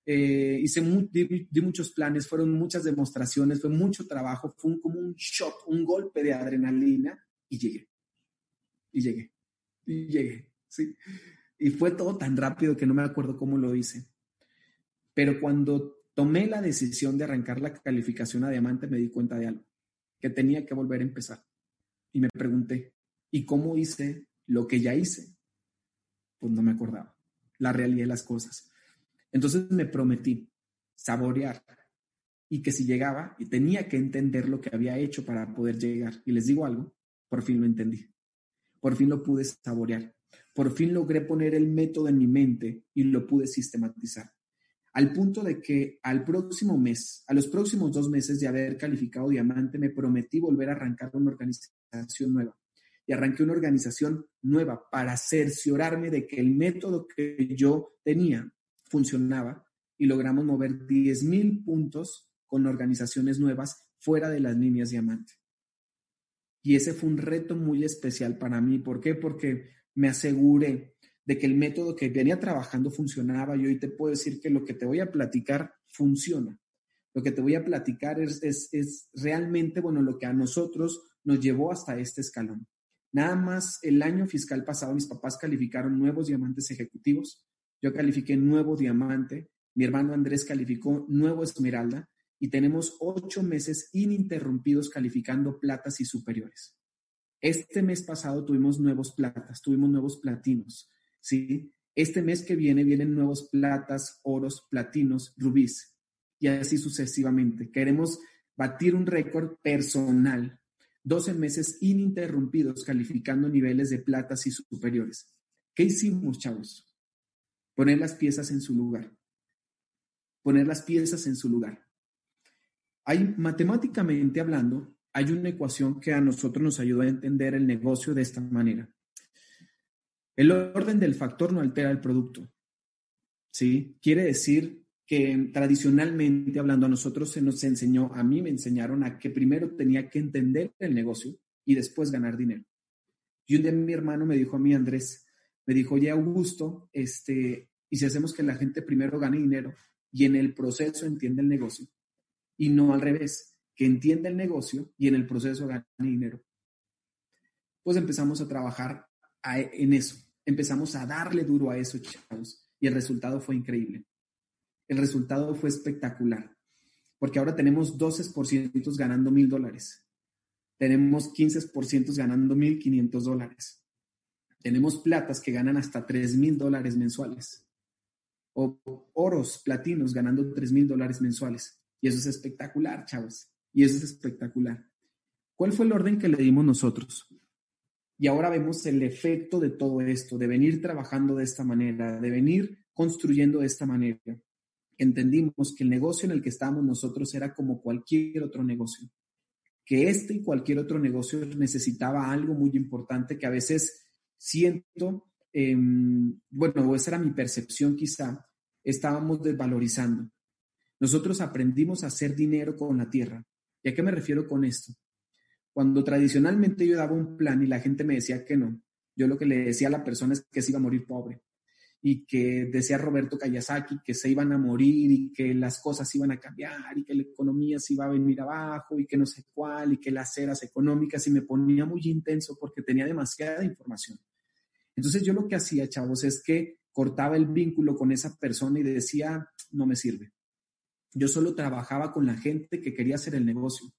Eh, hice di, muchos planes, fueron muchas demostraciones, fue mucho trabajo, fue como un shock, un golpe de adrenalina y llegué. Y llegué. Y llegué. Sí. Y fue todo tan rápido que no me acuerdo cómo lo hice. Pero cuando tomé la decisión de arrancar la calificación a diamante, me di cuenta de algo, que tenía que volver a empezar. Y me pregunté, ¿y cómo hice lo que ya hice? Pues no me acordaba, la realidad de las cosas. Entonces me prometí saborear y que si llegaba y tenía que entender lo que había hecho para poder llegar. Y les digo algo, por fin lo entendí. Por fin lo pude saborear. Por fin logré poner el método en mi mente y lo pude sistematizar al punto de que al próximo mes, a los próximos dos meses de haber calificado diamante, me prometí volver a arrancar una organización nueva. Y arranqué una organización nueva para cerciorarme de que el método que yo tenía funcionaba y logramos mover 10 mil puntos con organizaciones nuevas fuera de las líneas diamante. Y ese fue un reto muy especial para mí. ¿Por qué? Porque me aseguré de que el método que venía trabajando funcionaba y hoy te puedo decir que lo que te voy a platicar funciona. Lo que te voy a platicar es, es, realmente, bueno, lo que a nosotros nos llevó hasta este escalón. Nada más el año fiscal pasado mis papás calificaron nuevos diamantes ejecutivos, yo califiqué nuevo diamante, mi hermano Andrés calificó nuevo esmeralda y tenemos ocho meses ininterrumpidos calificando platas y superiores. Este mes pasado tuvimos nuevos platas, tuvimos nuevos platinos, ¿sí? Este mes que viene vienen nuevos platas, oros, platinos, rubíes y así sucesivamente. Queremos batir un récord personal, 12 meses ininterrumpidos calificando niveles de platas y superiores. ¿Qué hicimos, chavos? Poner las piezas en su lugar. Poner las piezas en su lugar. Hay, matemáticamente hablando, hay una ecuación que a nosotros nos ayuda a entender el negocio de esta manera. El orden del factor no altera el producto. ¿Sí? Quiere decir que tradicionalmente hablando a nosotros se nos enseñó, a mí me enseñaron a que primero tenía que entender el negocio y después ganar dinero. Y un día mi hermano me dijo a mí, Andrés, me dijo, oye, Augusto, este, y si hacemos que la gente primero gane dinero y en el proceso entienda el negocio, y no al revés, que entienda el negocio y en el proceso gane dinero. Pues empezamos a trabajar en eso empezamos a darle duro a eso, chavos, y el resultado fue increíble. El resultado fue espectacular, porque ahora tenemos 12% ganando mil dólares. Tenemos 15% ganando mil 500 dólares. Tenemos platas que ganan hasta 3 mil dólares mensuales. O oros, platinos ganando 3 mil dólares mensuales. Y eso es espectacular, chavos. Y eso es espectacular. ¿Cuál fue el orden que le dimos nosotros? Y ahora vemos el efecto de todo esto, de venir trabajando de esta manera, de venir construyendo de esta manera. Entendimos que el negocio en el que estábamos nosotros era como cualquier otro negocio, que este y cualquier otro negocio necesitaba algo muy importante que a veces siento, em, bueno, esa era mi percepción quizá, estábamos desvalorizando. Nosotros aprendimos a hacer dinero con la tierra. ¿Y a qué me refiero con esto? Cuando tradicionalmente yo daba un plan y la gente me decía que no, yo lo que le decía a la persona es que se iba a morir pobre y que decía Roberto Kayasaki que se iban a morir y que las cosas iban a cambiar y que la economía se iba a venir abajo y que no sé cuál y que las eras económicas y me ponía muy intenso porque tenía demasiada información. Entonces yo lo que hacía, chavos, es que cortaba el vínculo con esa persona y decía, no me sirve. Yo solo trabajaba con la gente que quería hacer el negocio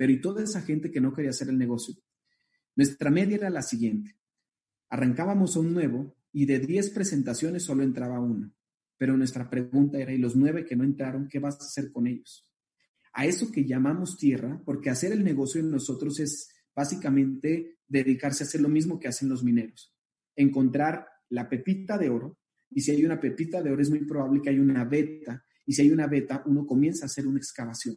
pero y toda esa gente que no quería hacer el negocio. Nuestra media era la siguiente. Arrancábamos a un nuevo y de 10 presentaciones solo entraba una. pero nuestra pregunta era, ¿y los nueve que no entraron, qué vas a hacer con ellos? A eso que llamamos tierra, porque hacer el negocio en nosotros es básicamente dedicarse a hacer lo mismo que hacen los mineros, encontrar la pepita de oro, y si hay una pepita de oro es muy probable que haya una beta, y si hay una beta, uno comienza a hacer una excavación.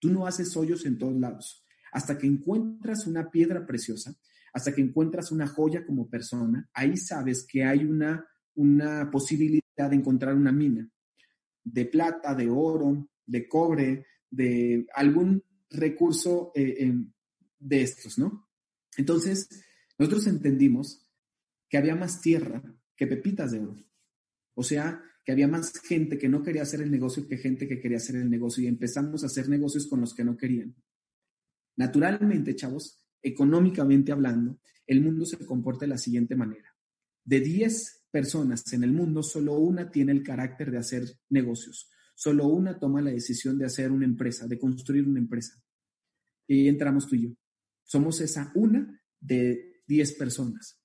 Tú no haces hoyos en todos lados, hasta que encuentras una piedra preciosa, hasta que encuentras una joya como persona, ahí sabes que hay una, una posibilidad de encontrar una mina de plata, de oro, de cobre, de algún recurso eh, de estos, ¿no? Entonces, nosotros entendimos que había más tierra que pepitas de oro. O sea, que había más gente que no quería hacer el negocio que gente que quería hacer el negocio y empezamos a hacer negocios con los que no querían. Naturalmente, chavos, económicamente hablando, el mundo se comporta de la siguiente manera. De 10 personas en el mundo, solo una tiene el carácter de hacer negocios. Solo una toma la decisión de hacer una empresa, de construir una empresa. Y entramos tú y yo. Somos esa una de 10 personas.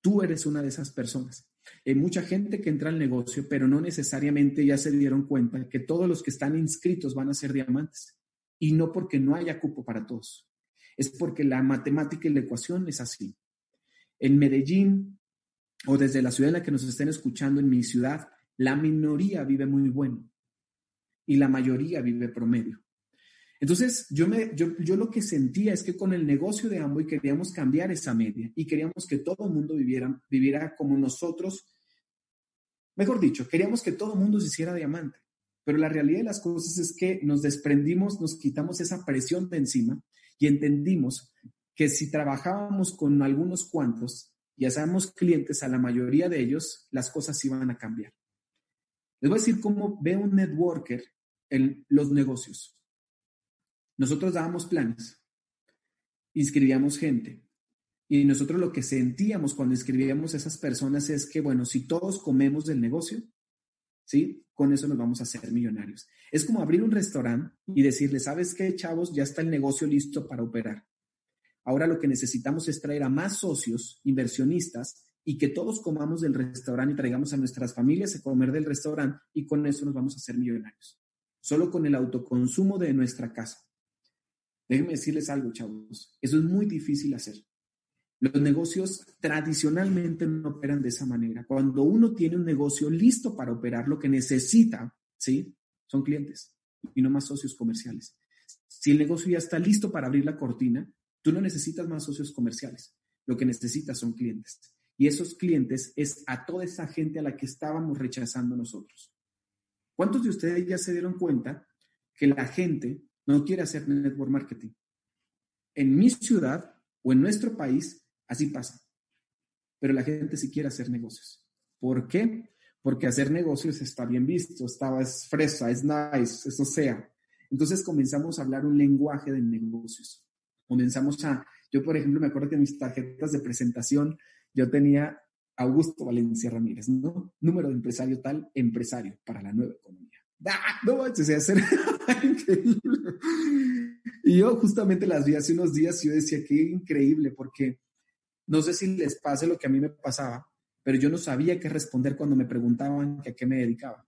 Tú eres una de esas personas. Hay mucha gente que entra al negocio, pero no necesariamente ya se dieron cuenta que todos los que están inscritos van a ser diamantes. Y no porque no haya cupo para todos. Es porque la matemática y la ecuación es así. En Medellín o desde la ciudad en la que nos estén escuchando, en mi ciudad, la minoría vive muy bueno y la mayoría vive promedio. Entonces, yo, me, yo, yo, lo que sentía es que con el negocio de Amway queríamos cambiar esa media y queríamos que todo el mundo viviera, viviera como nosotros. Mejor dicho, queríamos que todo el mundo se hiciera diamante. Pero la realidad de las cosas es que nos desprendimos, nos quitamos esa presión de encima y entendimos que si trabajábamos con algunos cuantos y hacíamos clientes a la mayoría de ellos, las cosas iban a cambiar. Les voy a decir cómo ve un networker en los negocios. Nosotros dábamos planes, inscribíamos gente. Y nosotros lo que sentíamos cuando inscribíamos a esas personas es que, bueno, si todos comemos del negocio, ¿sí? Con eso nos vamos a hacer millonarios. Es como abrir un restaurante y decirle, ¿sabes qué, chavos? Ya está el negocio listo para operar. Ahora lo que necesitamos es traer a más socios, inversionistas, y que todos comamos del restaurante y traigamos a nuestras familias a comer del restaurante y con eso nos vamos a hacer millonarios. Solo con el autoconsumo de nuestra casa. Déjenme decirles algo, chavos. Eso es muy difícil hacer. Los negocios tradicionalmente no operan de esa manera. Cuando uno tiene un negocio listo para operar, lo que necesita, ¿sí? Son clientes y no más socios comerciales. Si el negocio ya está listo para abrir la cortina, tú no necesitas más socios comerciales. Lo que necesitas son clientes. Y esos clientes es a toda esa gente a la que estábamos rechazando nosotros. ¿Cuántos de ustedes ya se dieron cuenta que la gente no quiere hacer network marketing. En mi ciudad o en nuestro país, así pasa. Pero la gente sí quiere hacer negocios. ¿Por qué? Porque hacer negocios está bien visto, está, es fresa, es nice, eso sea. Entonces comenzamos a hablar un lenguaje de negocios. Comenzamos a, yo por ejemplo me acuerdo que en mis tarjetas de presentación yo tenía Augusto Valencia Ramírez, ¿no? Número de empresario tal, empresario para la nueva economía. ¡Ah! No manches, hacer increíble. Y yo justamente las vi hace unos días y yo decía, qué increíble, porque no sé si les pase lo que a mí me pasaba, pero yo no sabía qué responder cuando me preguntaban a qué me dedicaba.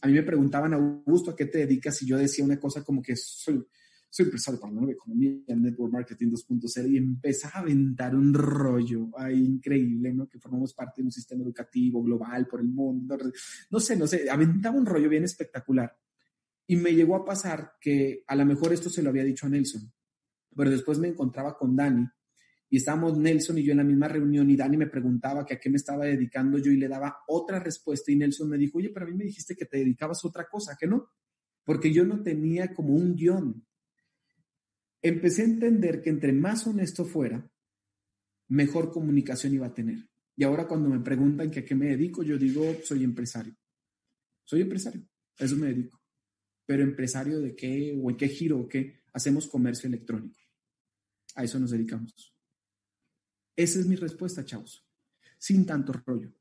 A mí me preguntaban, Augusto, ¿a qué te dedicas? Y yo decía una cosa como que soy, soy empresario para la nueva economía, Network Marketing 2.0, y empezaba a aventar un rollo ay, increíble, ¿no? Que formamos parte de un sistema educativo global por el mundo. No sé, no sé, aventaba un rollo bien espectacular. Y me llegó a pasar que a lo mejor esto se lo había dicho a Nelson, pero después me encontraba con Dani y estábamos Nelson y yo en la misma reunión y Dani me preguntaba que a qué me estaba dedicando yo y le daba otra respuesta y Nelson me dijo, oye, pero a mí me dijiste que te dedicabas a otra cosa, que no, porque yo no tenía como un guion. Empecé a entender que entre más honesto fuera, mejor comunicación iba a tener. Y ahora cuando me preguntan que a qué me dedico, yo digo, soy empresario. Soy empresario, a eso me dedico pero empresario de qué o en qué giro o qué hacemos comercio electrónico. A eso nos dedicamos. Esa es mi respuesta, chavos, sin tanto rollo.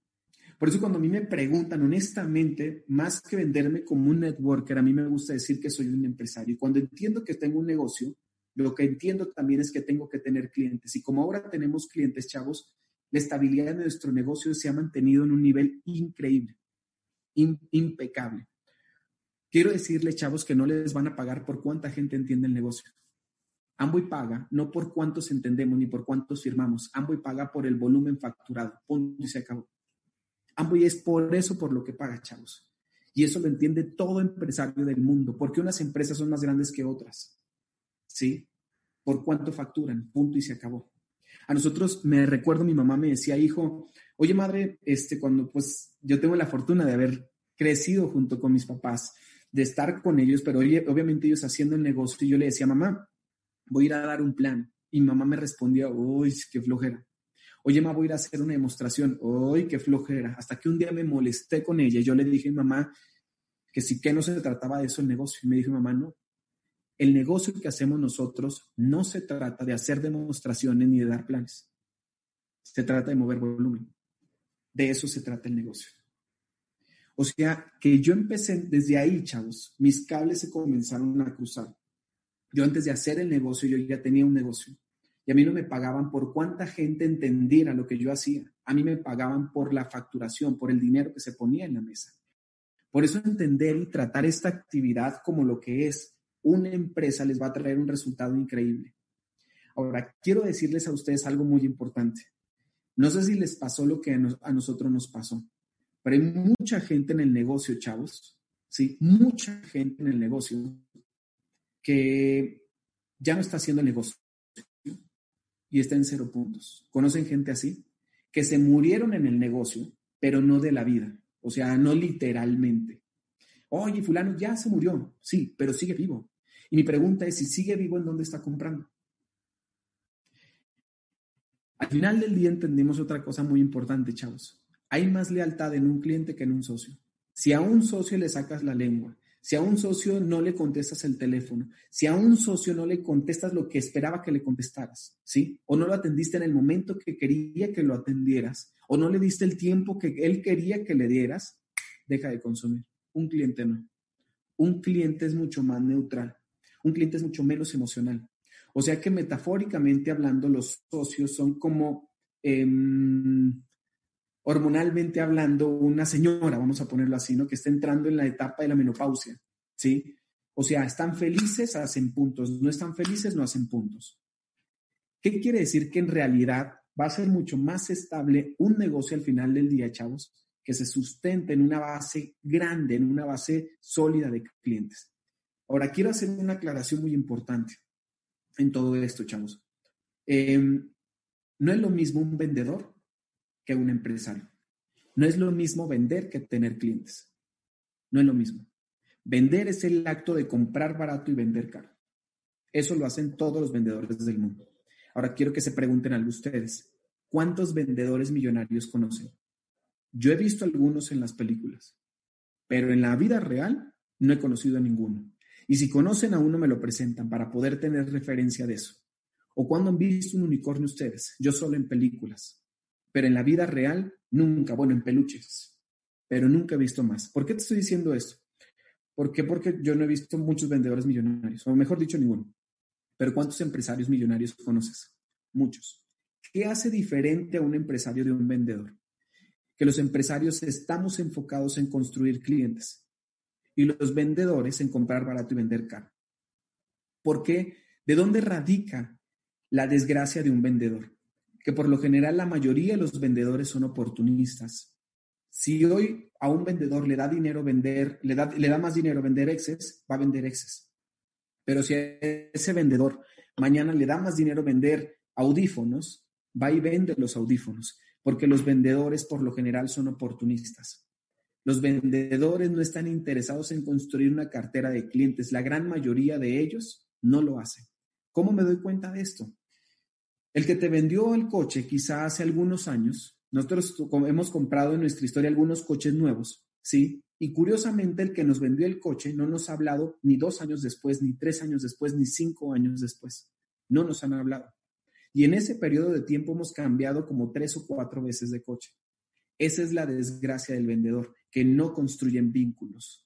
Por eso cuando a mí me preguntan honestamente, más que venderme como un networker, a mí me gusta decir que soy un empresario. Y cuando entiendo que tengo un negocio, lo que entiendo también es que tengo que tener clientes. Y como ahora tenemos clientes, chavos, la estabilidad de nuestro negocio se ha mantenido en un nivel increíble. impecable. Quiero decirle, chavos, que no les van a pagar por cuánta gente entiende el negocio. Amboy paga no por cuántos entendemos ni por cuántos firmamos. Amboy paga por el volumen facturado. Punto y se acabó. Amboy es por eso por lo que paga, chavos. Y eso lo entiende todo empresario del mundo. porque unas empresas son más grandes que otras? ¿Sí? ¿Por cuánto facturan? Punto y se acabó. A nosotros, me recuerdo, mi mamá me decía, hijo, oye madre, este, cuando pues yo tengo la fortuna de haber crecido junto con mis papás, de estar con ellos, pero obviamente ellos haciendo el negocio, y yo le decía, mamá, voy a ir a dar un plan. Y mamá me respondía, uy, qué flojera. Oye, mamá, voy a ir a hacer una demostración. Uy, qué flojera. Hasta que un día me molesté con ella y yo le dije, mamá, que sí que no se trataba de eso el negocio. Y me dijo, mamá, no. El negocio que hacemos nosotros no se trata de hacer demostraciones ni de dar planes. Se trata de mover volumen. De eso se trata el negocio. O sea, que yo empecé desde ahí, chavos. Mis cables se comenzaron a cruzar. Yo antes de hacer el negocio, yo ya tenía un negocio. Y a mí no me pagaban por cuánta gente entendiera lo que yo hacía. A mí me pagaban por la facturación, por el dinero que se ponía en la mesa. Por eso entender y tratar esta actividad como lo que es una empresa les va a traer un resultado increíble. Ahora, quiero decirles a ustedes algo muy importante. No sé si les pasó lo que a, nosotros nos pasó, pero hay mucha gente en el negocio, chavos, ¿sí? Mucha gente en el negocio que ya no está haciendo negocio y está en cero puntos. ¿Conocen gente así? Que se murieron en el negocio, pero no de la vida, o sea, no literalmente. Oye, fulano ya se murió, sí, pero sigue vivo. Y mi pregunta es, si sigue vivo, ¿en dónde está comprando? Al final del día entendimos otra cosa muy importante, chavos. Hay más lealtad en un cliente que en un socio. Si a un socio le sacas la lengua, si a un socio no le contestas el teléfono, si a un socio no le contestas lo que esperaba que le contestaras, ¿sí? O no lo atendiste en el momento que quería que lo atendieras, o no le diste el tiempo que él quería que le dieras, deja de consumir. Un cliente no. Un cliente es mucho más neutral. Un cliente es mucho menos emocional. O sea que metafóricamente hablando, los socios son como em, hormonalmente hablando, una señora, vamos a ponerlo así, ¿no? Que está entrando en la etapa de la menopausia, ¿sí? O sea, están felices, hacen puntos, no están felices, no hacen puntos. ¿Qué quiere decir? Que en realidad va a ser mucho más estable un negocio al final del día, chavos, que se sustente en una base grande, en una base sólida de clientes. Ahora, quiero hacer una aclaración muy importante en todo esto, chavos. Em, no es lo mismo un vendedor que un empresario. No es lo mismo vender que tener clientes. No es lo mismo. Vender es el acto de comprar barato y vender caro. Eso lo hacen todos los vendedores del mundo. Ahora quiero que se pregunten algo ustedes. ¿Cuántos vendedores millonarios conocen? Yo he visto algunos en las películas, pero en la vida real no he conocido a ninguno. Y si conocen a uno, me lo presentan para poder tener referencia de eso. ¿O cuando han visto un unicornio ustedes? Yo solo en películas pero en la vida real nunca, bueno, en peluches, pero nunca he visto más. ¿Por qué te estoy diciendo esto? ¿Por qué? Porque yo no he visto muchos vendedores millonarios, o mejor dicho, ninguno. Pero ¿cuántos empresarios millonarios conoces? Muchos. ¿Qué hace diferente a un empresario de un vendedor? Que los empresarios estamos enfocados en construir clientes y los vendedores en comprar barato y vender caro. ¿Por qué? ¿De dónde radica la desgracia de un vendedor? Que por lo general la mayoría de los vendedores son oportunistas. Si hoy a un vendedor le da dinero vender, le da, le da más dinero vender exes, va a vender exes. Pero si a ese vendedor mañana le da más dinero vender audífonos, va y vende los audífonos, porque los vendedores por lo general son oportunistas. Los vendedores no están interesados en construir una cartera de clientes. La gran mayoría de ellos no lo hacen. ¿Cómo me doy cuenta de esto? El que te vendió el coche quizá hace algunos años, nosotros hemos comprado en nuestra historia algunos coches nuevos, ¿sí? Y curiosamente el que nos vendió el coche no nos ha hablado ni dos años después, ni tres años después, ni cinco años después. No nos han hablado. Y en ese periodo de tiempo hemos cambiado como tres o cuatro veces de coche. Esa es la desgracia del vendedor, que no construyen vínculos.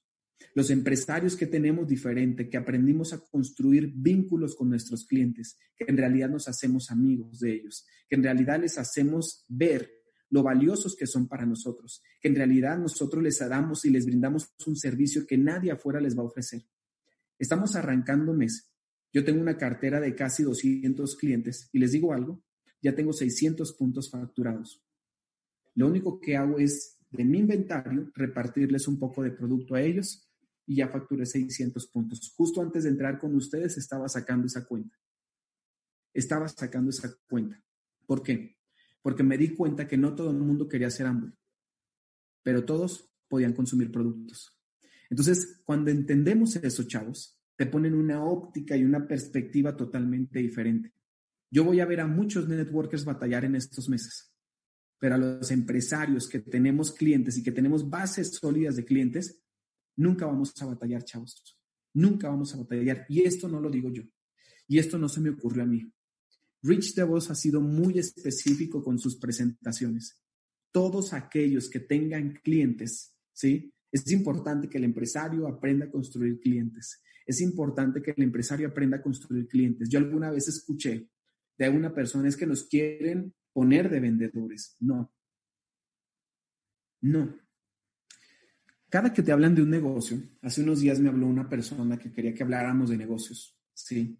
Los empresarios que tenemos diferente, que aprendimos a construir vínculos con nuestros clientes, que en realidad nos hacemos amigos de ellos, que en realidad les hacemos ver lo valiosos que son para nosotros, que en realidad nosotros les damos y les brindamos un servicio que nadie afuera les va a ofrecer. Estamos arrancando mes. Yo tengo una cartera de casi 200 clientes y les digo algo, ya tengo 600 puntos facturados. Lo único que hago es de mi inventario repartirles un poco de producto a ellos y ya facturé 600 puntos. Justo antes de entrar con ustedes estaba sacando esa cuenta. Estaba sacando esa cuenta. ¿Por qué? Porque me di cuenta que no todo el mundo quería hacer hambre, pero todos podían consumir productos. Entonces, cuando entendemos eso, chavos, te ponen una óptica y una perspectiva totalmente diferente. Yo voy a ver a muchos networkers batallar en estos meses, pero a los empresarios que tenemos clientes y que tenemos bases sólidas de clientes, nunca vamos a batallar, chavos. Nunca vamos a batallar. Y esto no lo digo yo. Y esto no se me ocurrió a mí. Rich DeVos ha sido muy específico con sus presentaciones. Todos aquellos que tengan clientes, ¿sí? Es importante que el empresario aprenda a construir clientes. Es importante que el empresario aprenda a construir clientes. Yo alguna vez escuché de una persona es que nos quieren poner de vendedores. No. No. Cada que te hablan de un negocio, hace unos días me habló una persona que quería que habláramos de negocios, ¿sí?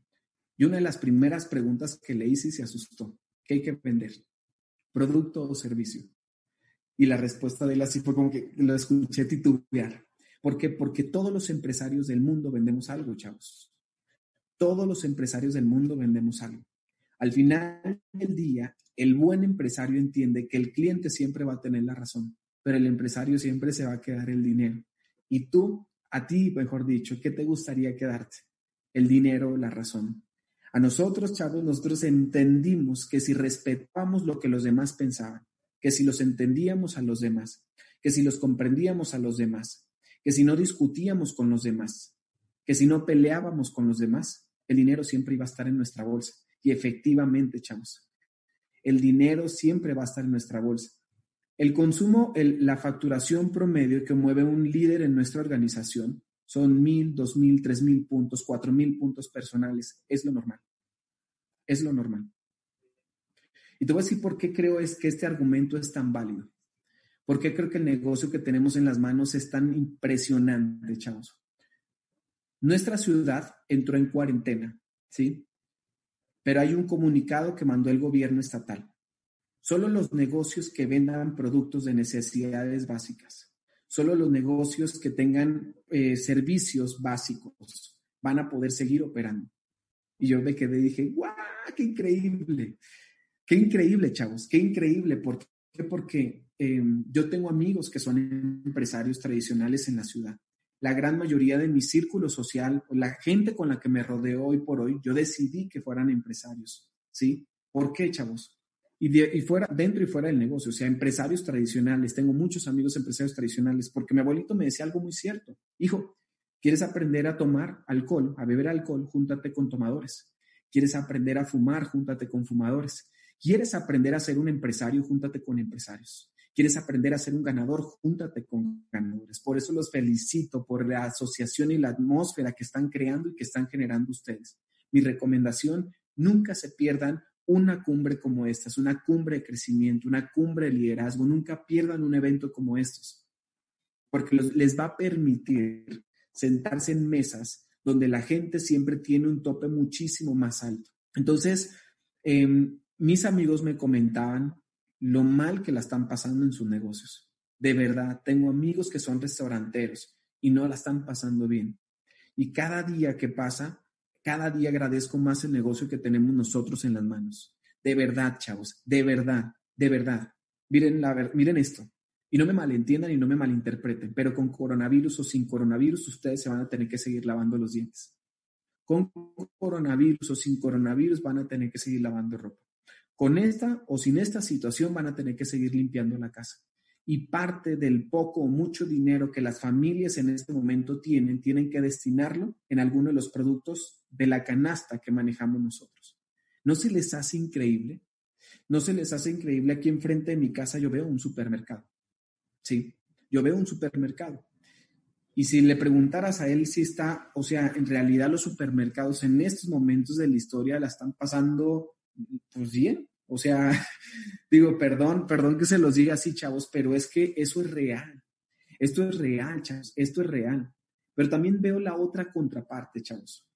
Y una de las primeras preguntas que le hice y se asustó, ¿qué hay que vender? ¿Producto o servicio? Y la respuesta de él así fue como que lo escuché titubear. ¿Por qué? Porque todos los empresarios del mundo vendemos algo, chavos. Todos los empresarios del mundo vendemos algo. Al final del día, el buen empresario entiende que el cliente siempre va a tener la razón, pero el empresario siempre se va a quedar el dinero. Y tú, a ti, mejor dicho, ¿qué te gustaría quedarte? El dinero la razón. A nosotros, chavos, nosotros entendimos que si respetamos lo que los demás pensaban, que si los entendíamos a los demás, que si los comprendíamos a los demás, que si no discutíamos con los demás, que si no peleábamos con los demás, el dinero siempre iba a estar en nuestra bolsa. Y efectivamente, chavos, el dinero siempre va a estar en nuestra bolsa. El consumo, la facturación promedio que mueve un líder en nuestra organización son mil, dos mil, tres mil puntos, cuatro mil puntos personales. Es lo normal. Es lo normal. Y te voy a decir por qué creo es que este argumento es tan válido. ¿Por qué creo que el negocio que tenemos en las manos es tan impresionante, chavos? Nuestra ciudad entró en cuarentena, ¿sí? Pero hay un comunicado que mandó el gobierno estatal. Solo los negocios que vendan productos de necesidades básicas, Solo los negocios que tengan eh, servicios básicos van a poder seguir operando. Y yo me quedé y dije, ¡guau! ¡Qué increíble! ¡Qué increíble, chavos! ¡Qué increíble! ¿Por qué? Porque em, yo tengo amigos que son empresarios tradicionales en la ciudad. La gran mayoría de mi círculo social, la gente con la que me rodeo hoy por hoy, yo decidí que fueran empresarios. ¿Sí? ¿Por qué, chavos? Y, fuera, dentro y fuera del negocio, o sea, empresarios tradicionales. Tengo muchos amigos empresarios tradicionales porque mi abuelito me decía algo muy cierto. Hijo, ¿quieres aprender a tomar alcohol, a beber alcohol? Júntate con tomadores. ¿Quieres aprender a fumar? Júntate con fumadores. ¿Quieres aprender a ser un empresario? Júntate con empresarios. ¿Quieres aprender a ser un ganador? Júntate con ganadores. Por eso los felicito por la asociación y la atmósfera que están creando y que están generando ustedes. Mi recomendación, nunca se pierdan una cumbre como esta, es una cumbre de crecimiento, una cumbre de liderazgo. Nunca pierdan un evento como estos, porque les va a permitir sentarse en mesas donde la gente siempre tiene un tope muchísimo más alto. Entonces, em, mis amigos me comentaban lo mal que la están pasando en sus negocios. De verdad, tengo amigos que son restauranteros y no la están pasando bien. Y cada día que pasa, cada día agradezco más el negocio que tenemos nosotros en las manos. De verdad, chavos, de verdad, de verdad. Miren, la, miren esto. Y no me malentiendan y no me malinterpreten, pero con coronavirus o sin coronavirus, ustedes se van a tener que seguir lavando los dientes. Con coronavirus o sin coronavirus, van a tener que seguir lavando ropa. Con esta o sin esta situación, van a tener que seguir limpiando la casa y parte del poco o mucho dinero que las familias en este momento tienen, tienen que destinarlo en alguno de los productos de la canasta que manejamos nosotros. ¿No se les hace increíble? ¿No se les hace increíble? Aquí enfrente de mi casa yo veo un supermercado. Sí, yo veo un supermercado. Y si le preguntaras a él si está, o sea, en realidad los supermercados en estos momentos de la historia la están pasando, pues bien. O sea, Digo, perdón, perdón que se los diga así, chavos, pero es que eso es real. Esto es real, chavos, esto es real. Pero también veo la otra contraparte, chavos,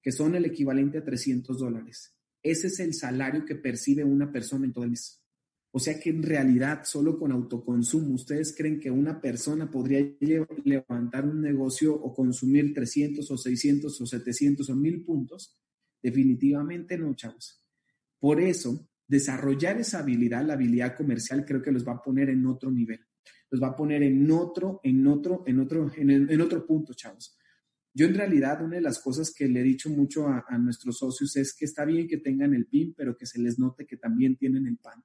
que son el equivalente a 300 dólares. Ese es el salario que percibe una persona en todo el mes. O sea que en realidad, solo con autoconsumo, ¿ustedes creen que una persona podría levantar un negocio o consumir 300 o 600 o 700 o 1000 puntos? Definitivamente no, chavos. Por eso, desarrollar esa habilidad, la habilidad comercial, creo que los va a poner en otro nivel. Los va a poner en otro, en otro, en otro, en, otro punto, chavos. Yo en realidad una de las cosas que le he dicho mucho a, a nuestros socios es que está bien que tengan el PIN, pero que se les note que también tienen el PAN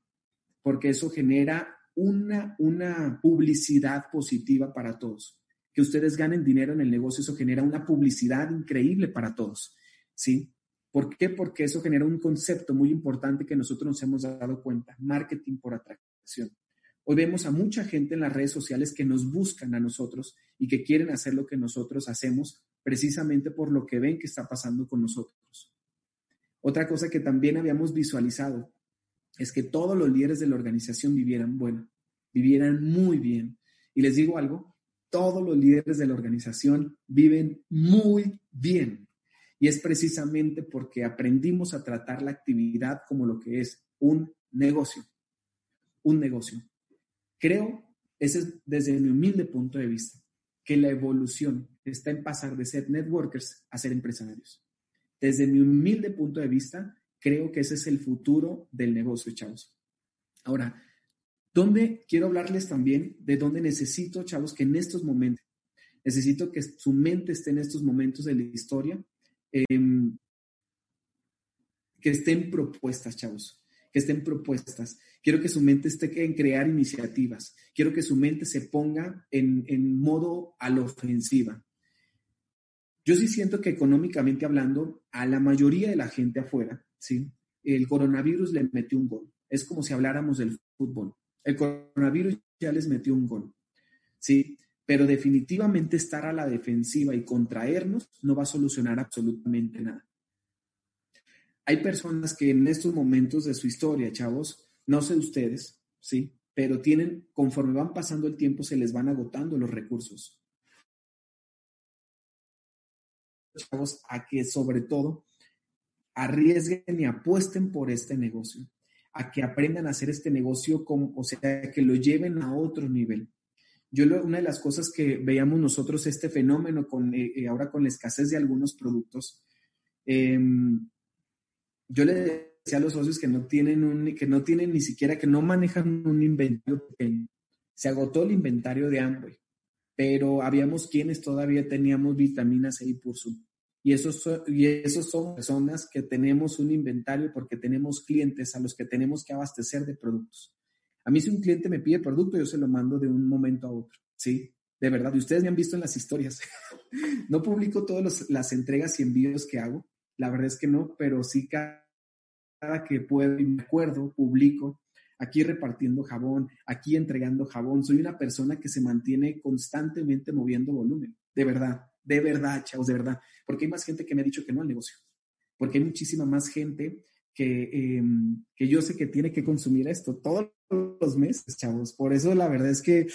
porque eso genera una, una publicidad positiva para todos. Que ustedes ganen dinero en el negocio, eso genera una publicidad increíble para todos, ¿sí? ¿Por qué? Porque eso genera un concepto muy importante que nosotros nos hemos dado cuenta, marketing por atracción. Hoy vemos a mucha gente en las redes sociales que nos buscan a nosotros y que quieren hacer lo que nosotros hacemos precisamente por lo que ven que está pasando con nosotros. Otra cosa que también habíamos visualizado es que todos los líderes de la organización vivieran bueno, vivieran muy bien. Y les digo algo, todos los líderes de la organización viven muy bien. Y es precisamente porque aprendimos a tratar la actividad como lo que es un negocio. Un negocio. Creo, ese es desde mi humilde punto de vista, que la evolución está en pasar de ser networkers a ser empresarios. Desde mi humilde punto de vista, Creo que ese es el futuro del negocio, chavos. Ahora, ¿dónde quiero hablarles también de dónde necesito, chavos, que en estos momentos, necesito que su mente esté en estos momentos de la historia, em, que estén propuestas, chavos, que estén propuestas. Quiero que su mente esté en crear iniciativas. Quiero que su mente se ponga en, en modo a la ofensiva. Yo sí siento que económicamente hablando, a la mayoría de la gente afuera, ¿sí? El coronavirus le metió un gol. Es como si habláramos del fútbol. El coronavirus ya les metió un gol, ¿sí? Pero definitivamente estar a la defensiva y contraernos no va a solucionar absolutamente nada. Hay personas que en estos momentos de su historia, chavos, no sé ustedes, ¿sí? Pero tienen, conforme van pasando el tiempo, se les van agotando los recursos. Chavos, a que sobre todo arriesguen y apuesten por este negocio, a que aprendan a hacer este negocio, como, o sea, que lo lleven a otro nivel. Yo una de las cosas que veíamos nosotros este fenómeno con eh, eh, ahora con la escasez de algunos productos, em, yo le decía a los socios que no tienen que no tienen ni siquiera, que no manejan un inventario pequeño. Se agotó el inventario de hambre, pero habíamos quienes todavía teníamos vitaminas E y Pursum. Y esos, y esos son personas que tenemos un inventario porque tenemos clientes a los que tenemos que abastecer de productos. A mí si un cliente me pide producto, yo se lo mando de un momento a otro, ¿sí? De verdad, y ustedes me han visto en las historias. no publico todas las entregas y envíos que hago, la verdad es que no, pero sí cada, que puedo y me acuerdo, publico aquí repartiendo jabón, aquí entregando jabón. Soy una persona que se mantiene constantemente moviendo volumen, de verdad. De verdad, chavos, de verdad. Porque hay más gente que me ha dicho que no al negocio. Porque hay muchísima más gente que, em, que yo sé que tiene que consumir esto todos los meses, chavos. Por eso la verdad es que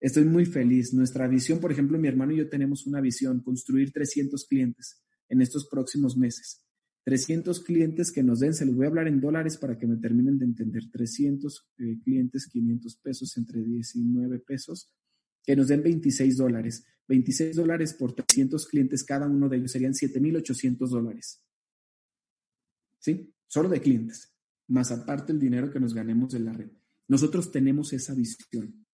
estoy muy feliz. Nuestra visión, por ejemplo, mi hermano y yo tenemos una visión, construir 300 clientes en estos próximos meses. 300 clientes que nos den, se los voy a hablar en dólares para que me terminen de entender. 300 eh, clientes, 500 pesos entre 19 pesos, que nos den 26 dólares. 26 dólares por 300 clientes, cada uno de ellos serían 7.800 dólares. ¿Sí? Solo de clientes, más aparte el dinero que nos ganemos de la red. Nosotros tenemos esa visión.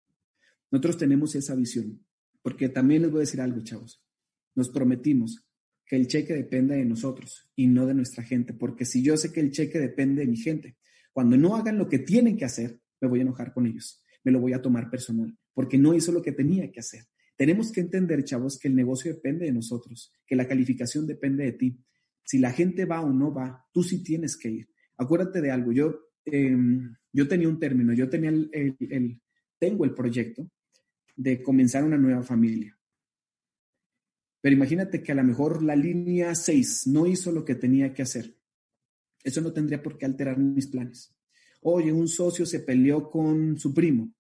Nosotros tenemos esa visión. Porque también les voy a decir algo, chavos. Nos prometimos que el cheque dependa de nosotros y no de nuestra gente. Porque si yo sé que el cheque depende de mi gente, cuando no hagan lo que tienen que hacer, me voy a enojar con ellos. Me lo voy a tomar personal porque no hizo lo que tenía que hacer. Tenemos que entender, chavos, que el negocio depende de nosotros, que la calificación depende de ti. Si la gente va o no va, tú sí tienes que ir. Acuérdate de algo, yo, em, yo tenía un término, yo tenía el, tengo el proyecto de comenzar una nueva familia. Pero imagínate que a lo mejor la línea 6 no hizo lo que tenía que hacer. Eso no tendría por qué alterar mis planes. Oye, un socio se peleó con su primo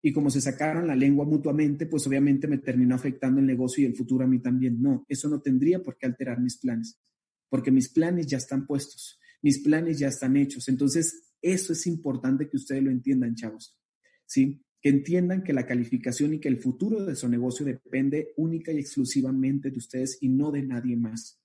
y como se sacaron la lengua mutuamente, pues obviamente me terminó afectando el negocio y el futuro a mí también. No, eso no tendría por qué alterar mis planes, porque mis planes ya están puestos, mis planes ya están hechos. Entonces, eso es importante que ustedes lo entiendan, chavos. ¿Sí? Que entiendan que la calificación y que el futuro de su negocio depende única y exclusivamente de ustedes y no de nadie más.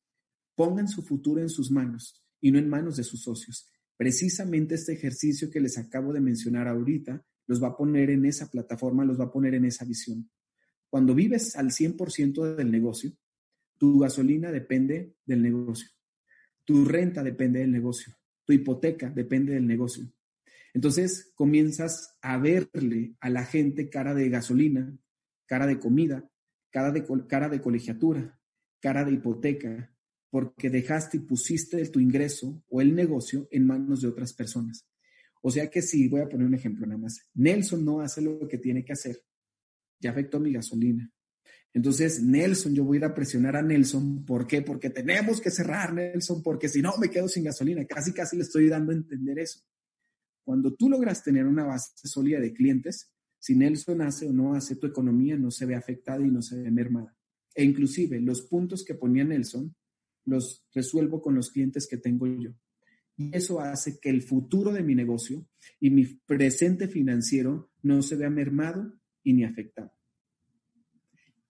Pongan su futuro en sus manos y no en manos de sus socios. Precisamente este ejercicio que les acabo de mencionar ahorita los va a poner en esa plataforma, los va a poner en esa visión. Cuando vives al 100% del negocio, tu gasolina depende del negocio, tu renta depende del negocio, tu hipoteca depende del negocio. Entonces comienzas a verle a la gente cara de gasolina, cara de comida, cara de, colegiatura, cara de hipoteca, porque dejaste y pusiste tu ingreso o el negocio en manos de otras personas. O sea que sí, voy a poner un ejemplo nada más. Nelson no hace lo que tiene que hacer. Ya afectó mi gasolina. Entonces, Nelson, yo voy a ir a presionar a Nelson. ¿Por qué? Porque tenemos que cerrar, Nelson, porque si no me quedo sin gasolina. Casi, casi le estoy dando a entender eso. Cuando tú logras tener una base sólida de clientes, si Nelson hace o no hace, tu economía no se ve afectada y no se ve mermada. E inclusive los puntos que ponía Nelson los resuelvo con los clientes que tengo yo. Y eso hace que el futuro de mi negocio y mi presente financiero no se vea mermado y ni afectado.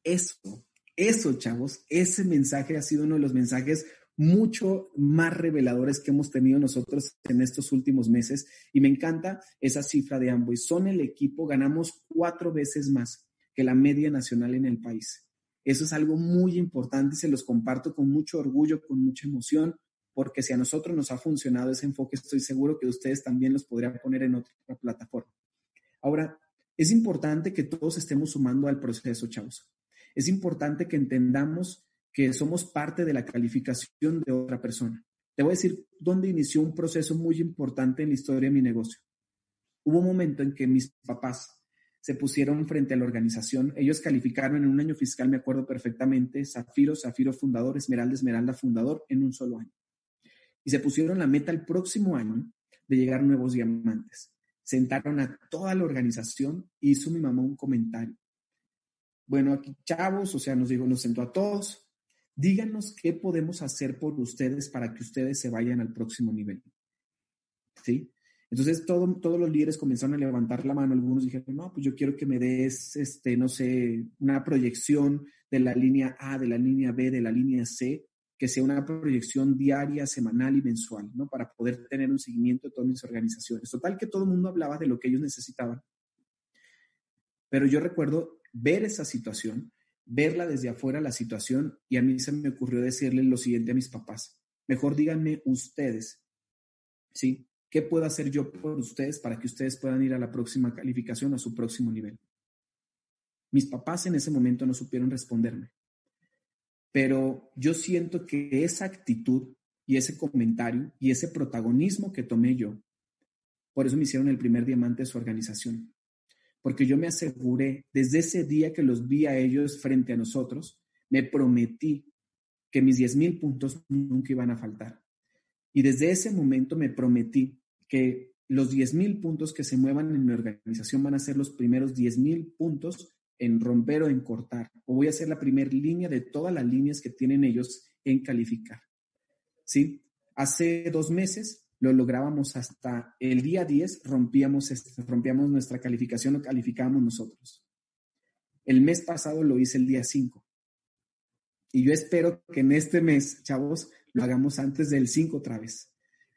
Eso, eso, chavos, ese mensaje ha sido uno de los mensajes mucho más reveladores que hemos tenido nosotros en estos últimos meses. Y me encanta esa cifra de Amway. Son el equipo, ganamos cuatro veces más que la media nacional en el país. Eso es algo muy importante y se los comparto con mucho orgullo, con mucha emoción, porque si a nosotros nos ha funcionado ese enfoque, estoy seguro que ustedes también los podrían poner en otra plataforma. Ahora, es importante que todos estemos sumando al proceso, chavos. Es importante que entendamos que somos parte de la calificación de otra persona. Te voy a decir dónde inició un proceso muy importante en la historia de mi negocio. Hubo un momento en que mis papás se pusieron frente a la organización. Ellos calificaron en un año fiscal, me acuerdo perfectamente, Zafiro, Zafiro fundador, Esmeralda, Esmeralda fundador, en un solo año y se pusieron la meta el próximo año de llegar nuevos diamantes. Sentaron a toda la organización y hizo mi mamá un comentario. Bueno, aquí chavos, o sea, nos dijo, nos sentó a todos, díganos qué podemos hacer por ustedes para que ustedes se vayan al próximo nivel. ¿Sí? Entonces todo, todos los líderes comenzaron a levantar la mano. Algunos dijeron, no, pues yo quiero que me des, este, no sé, una proyección de la línea A, de la línea B, de la línea C, que sea una proyección diaria, semanal y mensual, ¿no? Para poder tener un seguimiento de todas mis organizaciones. Total que todo el mundo hablaba de lo que ellos necesitaban. Pero yo recuerdo ver esa situación, verla desde afuera la situación y a mí se me ocurrió decirle lo siguiente a mis papás. Mejor díganme ustedes, ¿sí? ¿Qué puedo hacer yo por ustedes para que ustedes puedan ir a la próxima calificación, a su próximo nivel? Mis papás en ese momento no supieron responderme. Pero yo siento que esa actitud y ese comentario y ese protagonismo que tomé yo, por eso me hicieron el primer diamante de su organización. Porque yo me aseguré, desde ese día que los vi a ellos frente a nosotros, me prometí que mis 10 mil puntos nunca iban a faltar. Y desde ese momento me prometí que los 10 mil puntos que se muevan en mi organización van a ser los primeros 10 mil puntos en romper o en cortar. O voy a hacer la primera línea de todas las líneas que tienen ellos en calificar. ¿Sí? Hace dos meses lo lográbamos hasta el día 10, rompíamos, rompíamos nuestra calificación, lo calificábamos nosotros. El mes pasado lo hice el día 5. Y yo espero que en este mes, chavos, lo hagamos antes del 5 otra vez.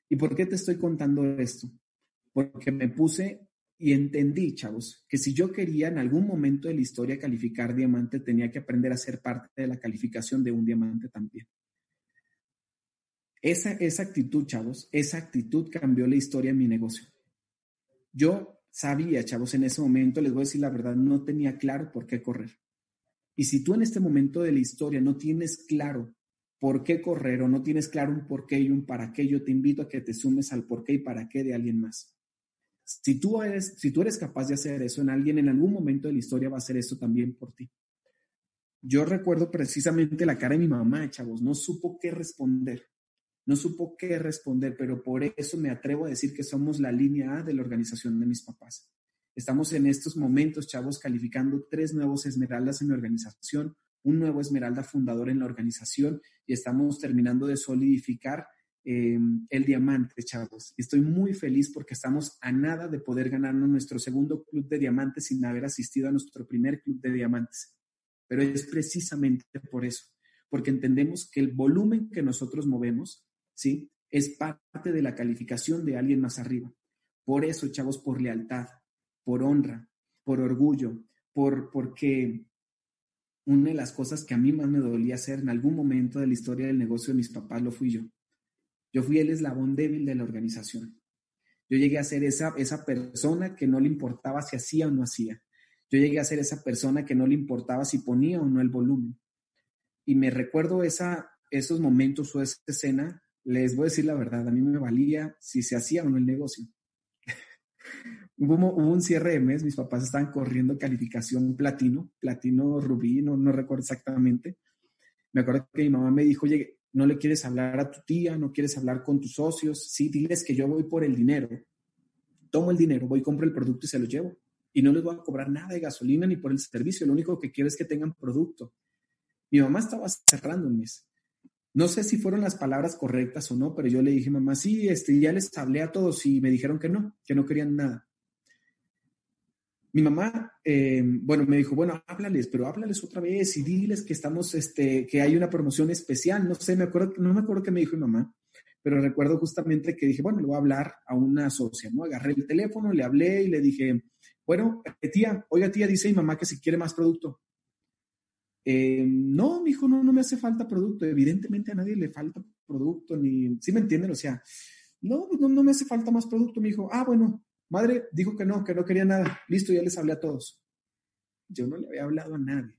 ¿Y por qué te estoy contando esto? Porque me puse y entendí, chavos, que si yo quería en algún momento de la historia calificar diamante, tenía que aprender a ser parte de la calificación de un diamante también. Esa, esa actitud, chavos, esa actitud cambió la historia de mi negocio. Yo sabía, chavos, en ese momento, les voy a decir la verdad, no tenía claro por qué correr. Y si tú en este momento de la historia no tienes claro por qué correr o no tienes claro un por qué y un para qué, yo te invito a que te sumes al por qué y para qué de alguien más. Si tú, eres, si tú eres capaz de hacer eso en alguien, en algún momento de la historia va a hacer esto también por ti. Yo recuerdo precisamente la cara de mi mamá, chavos, no supo qué responder. No supo qué responder, pero por eso me atrevo a decir que somos la línea A de la organización de mis papás. Estamos en estos momentos, chavos, calificando tres nuevos esmeraldas en mi organización, un nuevo esmeralda fundador en la organización y estamos terminando de solidificar eh, el diamante, chavos. Estoy muy feliz porque estamos a nada de poder ganarnos nuestro segundo club de diamantes sin haber asistido a nuestro primer club de diamantes. Pero es precisamente por eso, porque entendemos que el volumen que nosotros movemos, ¿sí? Es parte de la calificación de alguien más arriba. Por eso, chavos, por lealtad, por honra, por orgullo, por porque una de las cosas que a mí más me dolía hacer en algún momento de la historia del negocio de mis papás lo fui yo. Yo fui el eslabón débil de la organización. Yo llegué a ser esa, esa persona que no le importaba si hacía o no hacía. Yo llegué a ser esa persona que no le importaba si ponía o no el volumen. Y me recuerdo esos momentos o esa escena, les voy a decir la verdad, a mí me valía si se hacía o no el negocio. hubo, un cierre de mes, mis papás estaban corriendo calificación platino, platino rubí, no, no recuerdo exactamente. Me acuerdo que mi mamá me dijo, oye, no le quieres hablar a tu tía, no quieres hablar con tus socios, sí, diles que yo voy por el dinero. Tomo el dinero, voy, compro el producto y se lo llevo. Y no les voy a cobrar nada de gasolina ni por el servicio, lo único que quiero es que tengan producto. Mi mamá estaba cerrando un mes. No sé si fueron las palabras correctas o no, pero yo le dije, mamá, sí, este, ya les hablé a todos y me dijeron que no, que no querían nada. Mi mamá, eh, bueno, me dijo, bueno, háblales, pero háblales otra vez y diles que estamos, este, que hay una promoción especial. No sé, me acuerdo, no me acuerdo qué me dijo mi mamá, pero recuerdo justamente que dije, bueno, le voy a hablar a una socia, ¿no? Agarré el teléfono, le hablé y le dije, bueno, eh, tía, oiga, tía, dice mi mamá que si quiere más producto. Eh, no, mi hijo, no, no me hace falta producto. Evidentemente a nadie le falta producto, ni, ¿sí me entienden? O sea, no, no, no me hace falta más producto, mi hijo. Ah, bueno, Madre dijo que no, que no quería nada. Listo, ya les hablé a todos. Yo no le había hablado a nadie.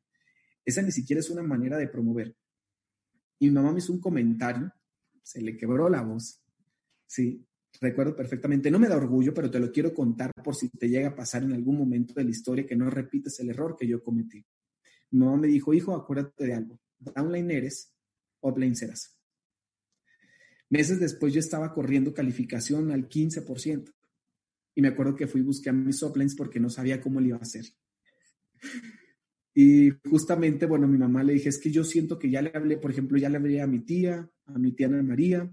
Esa ni siquiera es una manera de promover. Y mi mamá me hizo un comentario, se le quebró la voz. Sí, recuerdo perfectamente. No me da orgullo, pero te lo quiero contar por si te llega a pasar en algún momento de la historia que no repites el error que yo cometí. Mi mamá me dijo, hijo, acuérdate de algo. Downline eres, offline serás. Meses después yo estaba corriendo calificación al 15%. Y me acuerdo que fui y busqué mis uplines porque no sabía cómo le iba a hacer. Y justamente, bueno, mi mamá le dije, es que yo siento que ya le hablé, por ejemplo, ya le hablé a mi tía, a mi tía Ana María,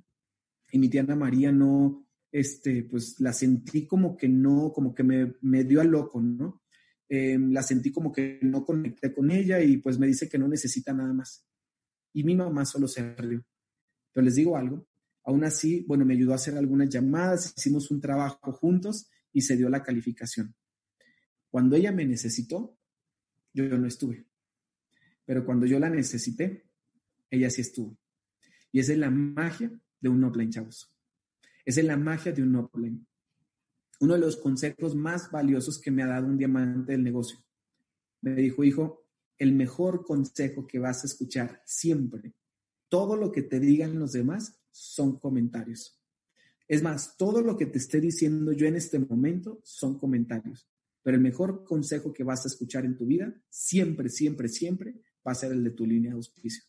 y mi tía Ana María no, este, pues la sentí como que no, como que me, me dio a loco, ¿no? Em, la sentí como que no conecté con ella y pues me dice que no necesita nada más. Y mi mamá solo se rió. Pero les digo algo, aún así, bueno, me ayudó a hacer algunas llamadas, hicimos un trabajo juntos y se dio la calificación. Cuando ella me necesitó, yo no estuve. Pero cuando yo la necesité, ella sí estuvo. Y esa es la magia de un upline, chavos. Esa es la magia de un upline. Uno de los consejos más valiosos que me ha dado un diamante del negocio. Me dijo, hijo, el mejor consejo que vas a escuchar siempre, todo lo que te digan los demás son comentarios. Es más, todo lo que te esté diciendo yo en este momento son comentarios, pero el mejor consejo que vas a escuchar en tu vida, siempre, siempre, siempre, va a ser el de tu línea de auspicio,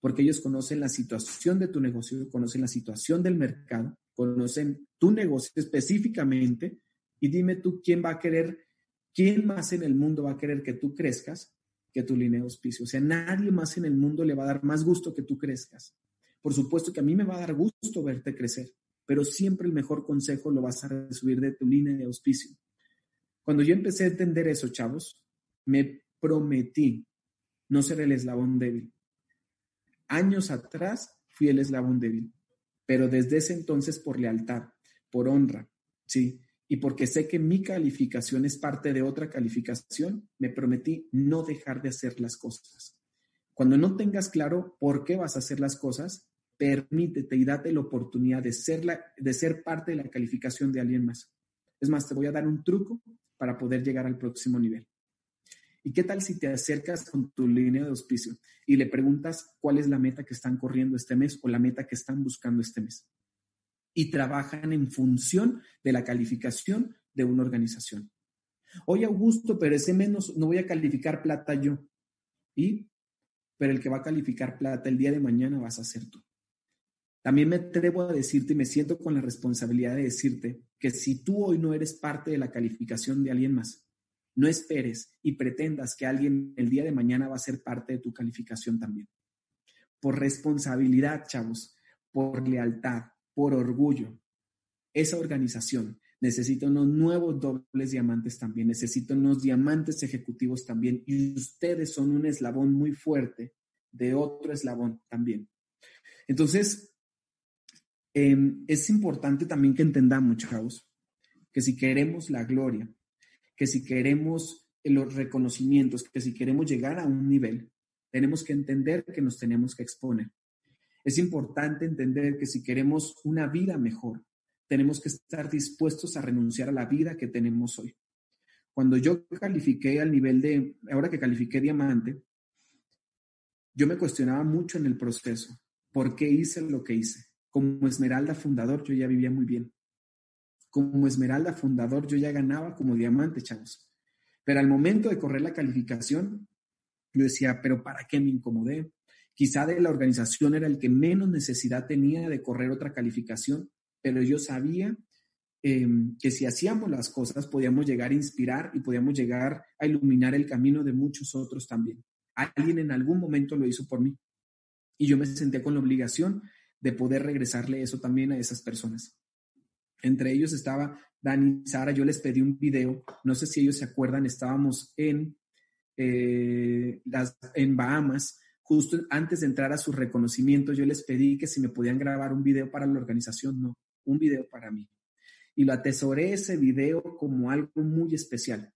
porque ellos conocen la situación de tu negocio, conocen la situación del mercado, conocen tu negocio específicamente, y dime tú quién va a querer, quién más en el mundo va a querer que tú crezcas que tu línea de auspicio. O sea, nadie más en el mundo le va a dar más gusto que tú crezcas. Por supuesto que a mí me va a dar gusto verte crecer, pero siempre el mejor consejo lo vas a recibir de tu línea de auspicio. Cuando yo empecé a entender eso, chavos, me prometí no ser el eslabón débil. Años atrás fui el eslabón débil, pero desde ese entonces por lealtad, por honra, sí, y porque sé que mi calificación es parte de otra calificación, me prometí no dejar de hacer las cosas. Cuando no tengas claro por qué vas a hacer las cosas, permítete y date la oportunidad de ser, de ser parte de la calificación de alguien más. Es más, te voy a dar un truco para poder llegar al próximo nivel. ¿Y qué tal si te acercas con tu línea de auspicio y le preguntas cuál es la meta que están corriendo este mes o la meta que están buscando este mes? Y trabajan en función de la calificación de una organización. Oye, Augusto, pero ese menos no voy a calificar plata yo. ¿Y? Pero el que va a calificar plata el día de mañana vas a ser tú. También me atrevo a decirte y me siento con la responsabilidad de decirte que si tú hoy no eres parte de la calificación de alguien más, no esperes y pretendas que alguien el día de mañana va a ser parte de tu calificación también. Por responsabilidad, chavos, por lealtad, por orgullo. Esa organización necesita unos nuevos dobles diamantes también, necesita unos diamantes ejecutivos también y ustedes son un eslabón muy fuerte de otro eslabón también. Entonces, em, es importante también que entendamos, chavos, que si queremos la gloria, que si queremos los reconocimientos, que si queremos llegar a un nivel, tenemos que entender que nos tenemos que exponer. Es importante entender que si queremos una vida mejor, tenemos que estar dispuestos a renunciar a la vida que tenemos hoy. Cuando yo califiqué al nivel de, ahora que califiqué diamante, yo me cuestionaba mucho en el proceso. ¿Por qué hice lo que hice? Como Esmeralda fundador, yo ya vivía muy bien como Esmeralda fundador, yo ya ganaba como diamante, chavos. Pero al momento de correr la calificación, yo decía, pero ¿para qué me incomodé? Quizá de la organización era el que menos necesidad tenía de correr otra calificación, pero yo sabía em, que si hacíamos las cosas podíamos llegar a inspirar y podíamos llegar a iluminar el camino de muchos otros también. Alguien en algún momento lo hizo por mí y yo me senté con la obligación de poder regresarle eso también a esas personas. Entre ellos estaba Dani y Sara. Yo les pedí un video, no sé si ellos se acuerdan, estábamos en, eh, las, en Bahamas. Justo antes de entrar a su reconocimiento, yo les pedí que si me podían grabar un video para la organización, no, un video para mí. Y lo atesoré ese video como algo muy especial.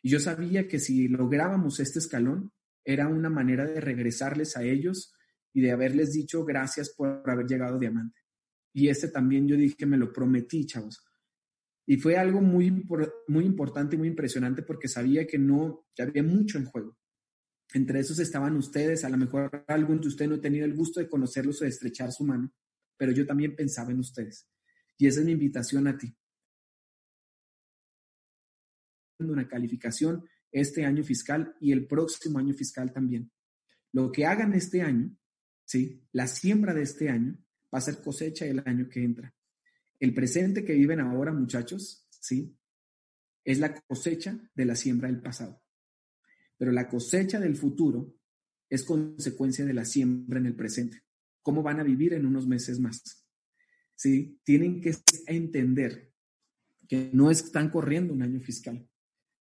Y yo sabía que si lográbamos este escalón, era una manera de regresarles a ellos y de haberles dicho gracias por haber llegado diamante. Y este también yo dije, me lo prometí, chavos. Y fue algo muy, muy importante y muy impresionante porque sabía que no, que había mucho en juego. Entre esos estaban ustedes, a lo mejor algún de ustedes no he tenido el gusto de conocerlos o de estrechar su mano, pero yo también pensaba en ustedes. Y esa es mi invitación a ti. Una calificación este año fiscal y el próximo año fiscal también. Lo que hagan este año, ¿sí? La siembra de este año va a ser cosecha el año que entra. El presente que viven ahora, muchachos, ¿sí? Es la cosecha de la siembra del pasado. Pero la cosecha del futuro es consecuencia de la siembra en el presente. ¿Cómo van a vivir en unos meses más? ¿Sí? Tienen que entender que no están corriendo un año fiscal,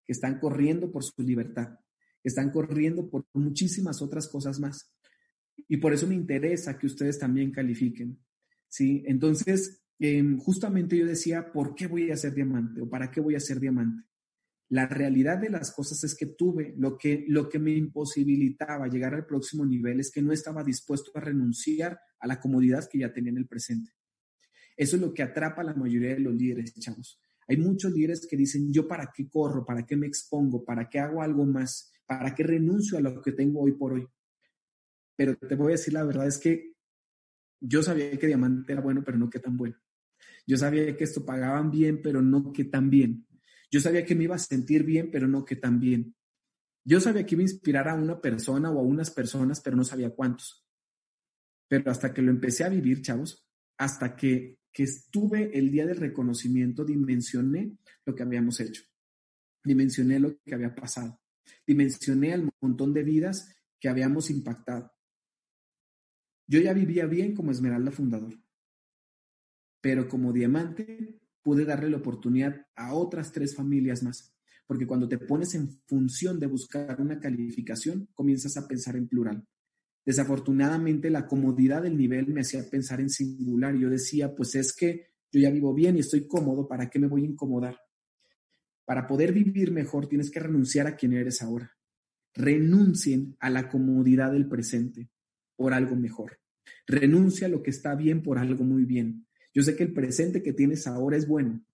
que están corriendo por su libertad, que están corriendo por muchísimas otras cosas más. Y por eso me interesa que ustedes también califiquen. ¿Sí? Entonces, em, justamente yo decía, ¿por qué voy a ser diamante o para qué voy a ser diamante? La realidad de las cosas es que tuve lo que, lo que me imposibilitaba llegar al próximo nivel es que no estaba dispuesto a renunciar a la comodidad que ya tenía en el presente. Eso es lo que atrapa a la mayoría de los líderes, chavos. Hay muchos líderes que dicen, yo para qué corro, para qué me expongo, para qué hago algo más, para qué renuncio a lo que tengo hoy por hoy. Pero te voy a decir la verdad es que yo sabía que diamante era bueno, pero no que tan bueno. Yo sabía que esto pagaban bien, pero no que tan bien. Yo sabía que me iba a sentir bien, pero no que tan bien. Yo sabía que iba a inspirar a una persona o a unas personas, pero no sabía cuántos. Pero hasta que lo empecé a vivir, chavos, hasta que, que estuve el día del reconocimiento, dimensioné lo que habíamos hecho. Dimensioné lo que había pasado. Dimensioné al montón de vidas que habíamos impactado. Yo ya vivía bien como Esmeralda fundador, pero como diamante pude darle la oportunidad a otras tres familias más, porque cuando te pones en función de buscar una calificación, comienzas a pensar en plural. Desafortunadamente, la comodidad del nivel me hacía pensar en singular. Yo decía, pues es que yo ya vivo bien y estoy cómodo, ¿para qué me voy a incomodar? Para poder vivir mejor tienes que renunciar a quien eres ahora. Renuncien a la comodidad del presente por algo mejor. Renuncia a lo que está bien por algo muy bien. Yo sé que el presente que tienes ahora es bueno,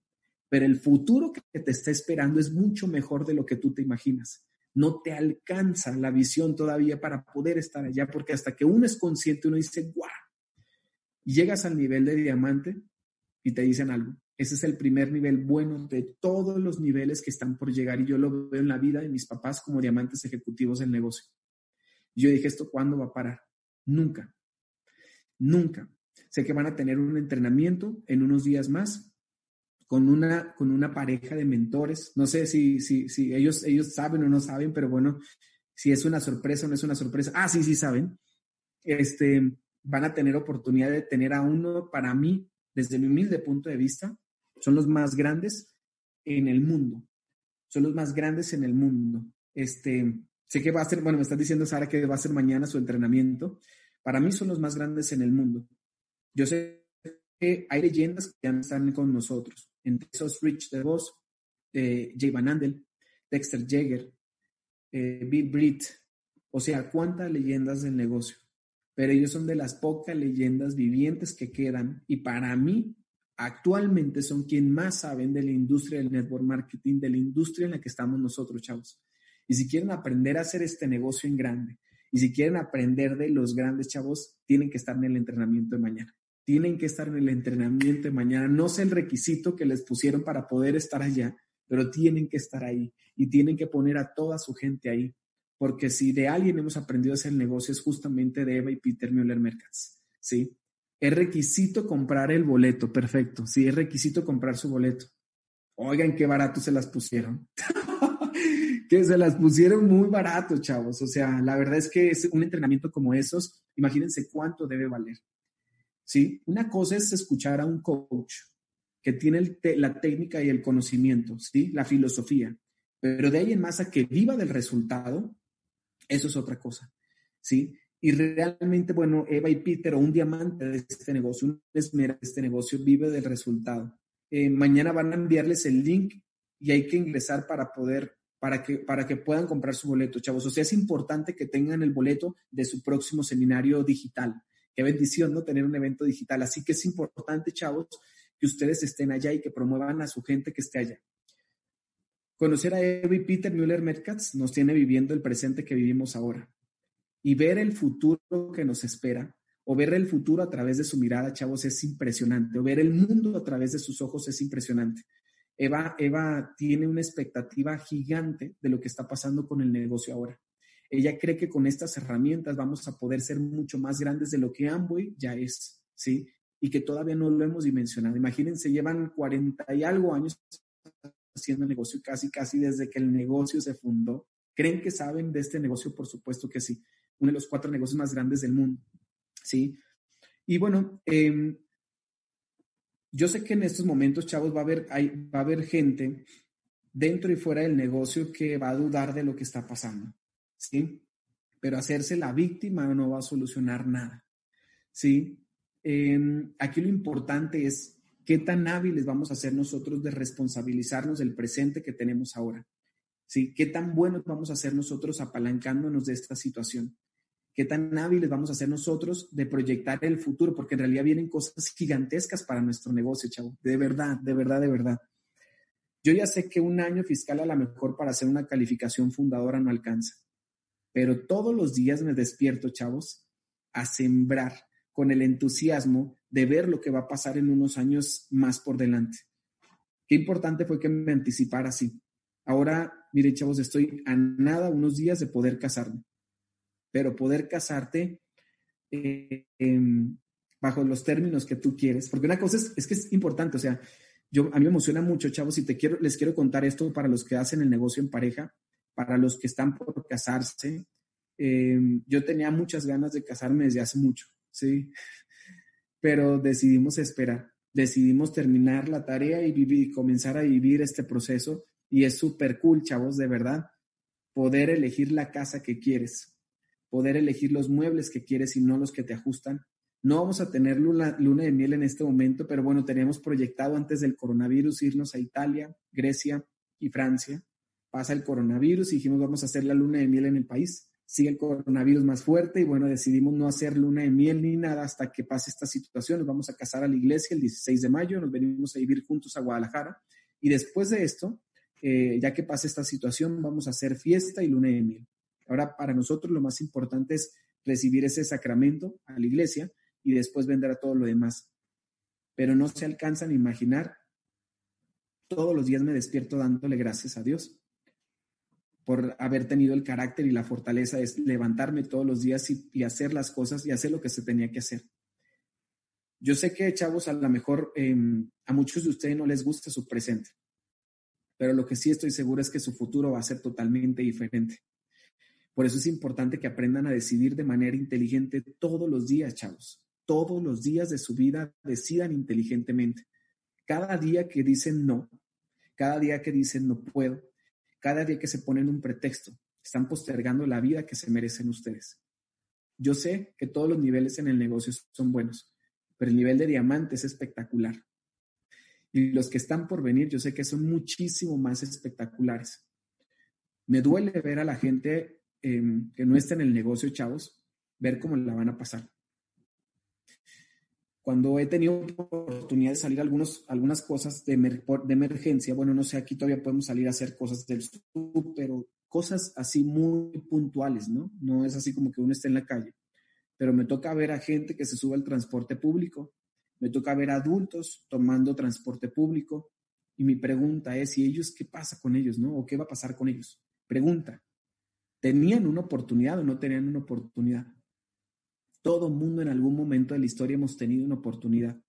pero el futuro que te está esperando es mucho mejor de lo que tú te imaginas. No te alcanza la visión todavía para poder estar allá, porque hasta que uno es consciente, uno dice, guau, llegas al nivel de diamante y te dicen algo. Ese es el primer nivel bueno de todos los niveles que están por llegar y yo lo veo en la vida de mis papás como diamantes ejecutivos del negocio. yo dije, ¿esto cuándo va a parar? Nunca. Nunca. sé que van a tener un entrenamiento en unos días más con una, con una pareja de mentores. No sé si, si, si ellos, ellos saben o no saben, pero bueno, si es una sorpresa o no es una sorpresa. Ah, sí, sí saben. Este, van a tener oportunidad de tener a uno, para mí, desde mi humilde punto de vista, son los más grandes en el mundo. Son los más grandes en el mundo. Este, sé que va a ser, bueno, me estás diciendo Sara que va a ser mañana su entrenamiento. Para mí son los más grandes en el mundo. Yo sé que hay leyendas que ya están con nosotros. Entre esos Rich DeVos, eh, Jay Van Andel, Dexter Jagger, eh, Bill Britt. O sea, cuántas leyendas del negocio. Pero ellos son de las pocas leyendas vivientes que quedan. Y para mí, actualmente son quien más saben de la industria del network marketing, de la industria en la que estamos nosotros, chavos. Y si quieren aprender a hacer este negocio en grande, y si quieren aprender de los grandes chavos, tienen que estar en el entrenamiento de mañana. Tienen que estar en el entrenamiento de mañana. No sé el requisito que les pusieron para poder estar allá, pero tienen que estar ahí y tienen que poner a toda su gente ahí. Porque si de alguien hemos aprendido a hacer negocio es justamente de Eva y Peter Müller Mercats. ¿Sí? Es requisito comprar el boleto, perfecto. Sí, es requisito comprar su boleto. Oigan, qué barato se las pusieron. que se las pusieron muy barato, chavos. O sea, la verdad es que es un entrenamiento como esos, imagínense cuánto debe valer. ¿Sí? Una cosa es escuchar a un coach que tiene la técnica y el conocimiento, ¿sí? La filosofía. Pero de ahí en más a que viva del resultado, eso es otra cosa, ¿sí? Y realmente, bueno, Eva y Peter, o un diamante de este negocio, un esmera de este negocio, vive del resultado. Eh, mañana van a enviarles el link y hay que ingresar para poder, para que, para que puedan comprar su boleto, chavos. O sea, es importante que tengan el boleto de su próximo seminario digital. Qué bendición, ¿no? Tener un evento digital. Así que es importante, chavos, que ustedes estén allá y que promuevan a su gente que esté allá. Conocer a Eva y Peter Müller Merkatz nos tiene viviendo el presente que vivimos ahora y ver el futuro que nos espera o ver el futuro a través de su mirada, chavos, es impresionante. O ver el mundo a través de sus ojos es impresionante. Eva, Eva tiene una expectativa gigante de lo que está pasando con el negocio ahora. Ella cree que con estas herramientas vamos a poder ser mucho más grandes de lo que Amway ya es, ¿sí? Y que todavía no lo hemos dimensionado. Imagínense, llevan 40 y algo años haciendo negocio, casi, casi desde que el negocio se fundó. ¿Creen que saben de este negocio? Por supuesto que sí uno de los cuatro negocios más grandes del mundo. ¿Sí? Y bueno, em, yo sé que en estos momentos, chavos, va a, haber, va a haber gente dentro y fuera del negocio que va a dudar de lo que está pasando. ¿Sí? Pero hacerse la víctima no va a solucionar nada. ¿Sí? Em, aquí lo importante es qué tan hábiles vamos a ser nosotros de responsabilizarnos del presente que tenemos ahora. ¿Sí? ¿Qué tan buenos vamos a ser nosotros apalancándonos de esta situación? Qué tan hábiles vamos a ser nosotros de proyectar el futuro, porque en realidad vienen cosas gigantescas para nuestro negocio, chavo. De verdad, de verdad, de verdad. Yo ya sé que un año fiscal a lo mejor para hacer una calificación fundadora no alcanza, pero todos los días me despierto, chavos, a sembrar con el entusiasmo de ver lo que va a pasar en unos años más por delante. Qué importante fue que me anticipara así. Ahora, miren, chavos, estoy a nada, unos días de poder casarme pero poder casarte eh, em, bajo los términos que tú quieres, porque una cosa es, que es importante, o sea, yo, a mí me emociona mucho, chavos, y te quiero, les quiero contar esto para los que hacen el negocio en pareja, para los que están por casarse. Em, yo tenía muchas ganas de casarme desde hace mucho, ¿sí? Pero decidimos esperar, decidimos terminar la tarea y, vivir, y comenzar a vivir este proceso. Y es súper cool, chavos, de verdad, poder elegir la casa que quieres, poder elegir los muebles que quieres y no los que te ajustan. No vamos a tener luna, de miel en este momento, pero bueno, tenemos proyectado antes del coronavirus irnos a Italia, Grecia y Francia. Pasa el coronavirus y dijimos vamos a hacer la luna de miel en el país. Sigue el coronavirus más fuerte y bueno, decidimos no hacer luna de miel ni nada hasta que pase esta situación. Nos vamos a casar a la iglesia el 16 de mayo, nos venimos a vivir juntos a Guadalajara y después de esto, eh, ya que pase esta situación, vamos a hacer fiesta y luna de miel. Ahora, para nosotros lo más importante es recibir ese sacramento a la iglesia y después vender a todo lo demás. Pero no se alcanzan a imaginar. Todos los días me despierto dándole gracias a Dios por haber tenido el carácter y la fortaleza de levantarme todos los días y, hacer las cosas y hacer lo que se tenía que hacer. Yo sé que, chavos, a lo mejor em, a muchos de ustedes no les gusta su presente, pero lo que sí estoy seguro es que su futuro va a ser totalmente diferente. Por eso es importante que aprendan a decidir de manera inteligente todos los días, chavos. Todos los días de su vida decidan inteligentemente. Cada día que dicen no, cada día que dicen no puedo, cada día que se ponen un pretexto, están postergando la vida que se merecen ustedes. Yo sé que todos los niveles en el negocio son buenos, pero el nivel de diamante es espectacular. Y los que están por venir, yo sé que son muchísimo más espectaculares. Me duele ver a la gente em, que no está en el negocio, chavos, ver cómo la van a pasar. Cuando he tenido oportunidad de salir algunos, algunas cosas de, de emergencia, bueno, no sé, aquí todavía podemos salir a hacer cosas del sur, pero cosas así muy puntuales, ¿no? No es así como que uno esté en la calle, pero me toca ver a gente que se sube al transporte público, me toca ver a adultos tomando transporte público y mi pregunta es, ¿y ellos qué pasa con ellos, no? ¿O qué va a pasar con ellos? Pregunta, ¿tenían una oportunidad o no tenían una oportunidad? Todo mundo en algún momento de la historia hemos tenido una oportunidad,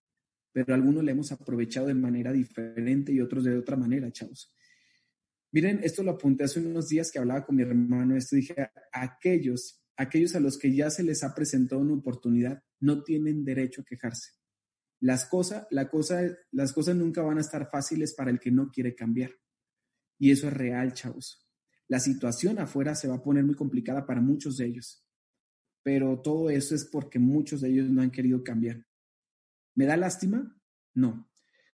pero algunos la hemos aprovechado de manera diferente y otros de otra manera, chavos. Miren, esto lo apunté hace unos días que hablaba con mi hermano, esto dije, aquellos, aquellos a los que ya se les ha presentado una oportunidad, no tienen derecho a quejarse. Las, cosas, la cosa, las cosas nunca van a estar fáciles para el que no quiere cambiar. Y eso es real, chavos. La situación afuera se va a poner muy complicada para muchos de ellos. Pero todo eso es porque muchos de ellos no han querido cambiar. ¿Me da lástima? No.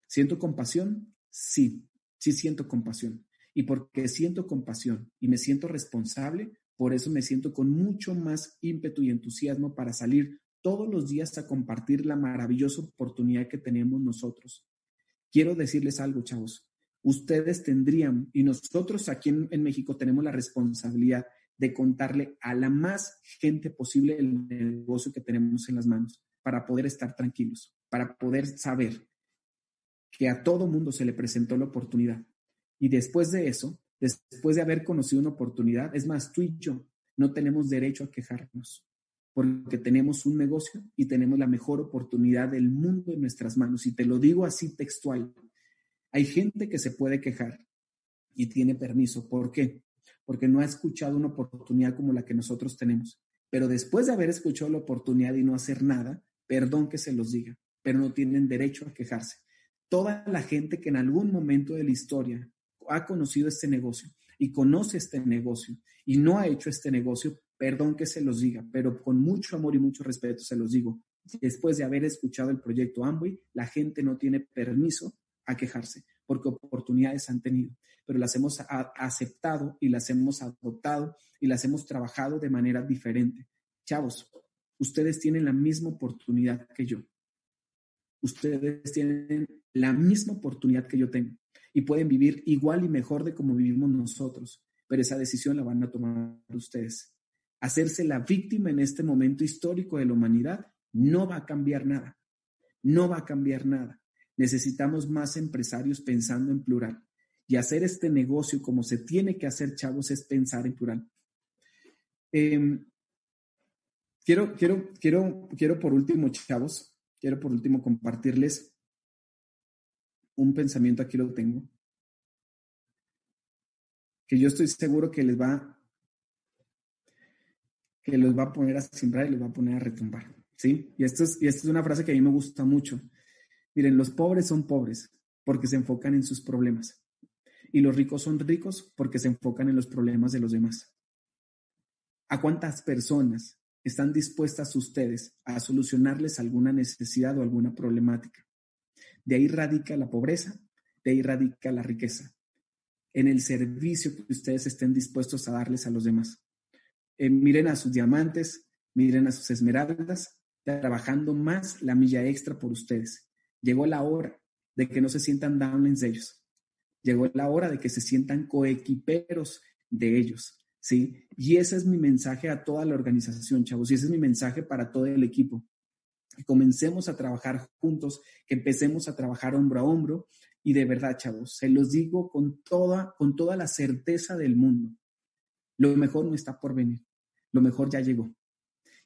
¿Siento compasión? Sí, sí siento compasión. Y porque siento compasión y me siento responsable, por eso me siento con mucho más ímpetu y entusiasmo para salir todos los días a compartir la maravillosa oportunidad que tenemos nosotros. Quiero decirles algo, chavos. Ustedes tendrían, y nosotros aquí en, México tenemos la responsabilidad de contarle a la más gente posible el negocio que tenemos en las manos para poder estar tranquilos, para poder saber que a todo mundo se le presentó la oportunidad y después de eso, después de haber conocido una oportunidad, es más, tú y yo no tenemos derecho a quejarnos, porque tenemos un negocio y tenemos la mejor oportunidad del mundo en nuestras manos. Y te lo digo así textual. Hay gente que se puede quejar y tiene permiso. ¿Por qué? Porque no ha escuchado una oportunidad como la que nosotros tenemos. Pero después de haber escuchado la oportunidad y no hacer nada, perdón que se los diga, pero no tienen derecho a quejarse. Toda la gente que en algún momento de la historia ha conocido este negocio y conoce este negocio y no ha hecho este negocio, perdón que se los diga, pero con mucho amor y mucho respeto se los digo. Después de haber escuchado el proyecto Amway, la gente no tiene permiso a quejarse porque oportunidades han tenido, pero las hemos aceptado y las hemos adoptado y las hemos trabajado de manera diferente. Chavos, ustedes tienen la misma oportunidad que yo. Ustedes tienen la misma oportunidad que yo tengo y pueden vivir igual y mejor de como vivimos nosotros, pero esa decisión la van a tomar ustedes. Hacerse la víctima en este momento histórico de la humanidad no va a cambiar nada, no va a cambiar nada. Necesitamos más empresarios pensando en plural. Y hacer este negocio como se tiene que hacer, chavos, es pensar en plural. Em, quiero, quiero, quiero, quiero por último, chavos, quiero por último compartirles un pensamiento, aquí lo tengo, que yo estoy seguro que les va, que los va a poner a sembrar y los va a poner a retumbar, ¿sí? Y esto, es, y esto es una frase que a mí me gusta mucho. Miren, los pobres son pobres porque se enfocan en sus problemas y los ricos son ricos porque se enfocan en los problemas de los demás. ¿A cuántas personas están dispuestas ustedes a solucionarles alguna necesidad o alguna problemática? De ahí radica la pobreza, de ahí radica la riqueza, en el servicio que ustedes estén dispuestos a darles a los demás. Eh, miren a sus diamantes, miren a sus esmeraldas, trabajando más la milla extra por ustedes. Llegó la hora de que no se sientan downlines de ellos. Llegó la hora de que se sientan coequiperos de ellos, ¿sí? Y ese es mi mensaje a toda la organización, chavos, y ese es mi mensaje para todo el equipo que comencemos a trabajar juntos, que empecemos a trabajar hombro a hombro. Y de verdad, chavos, se los digo con toda, con toda la certeza del mundo. Lo mejor no está por venir. Lo mejor ya llegó.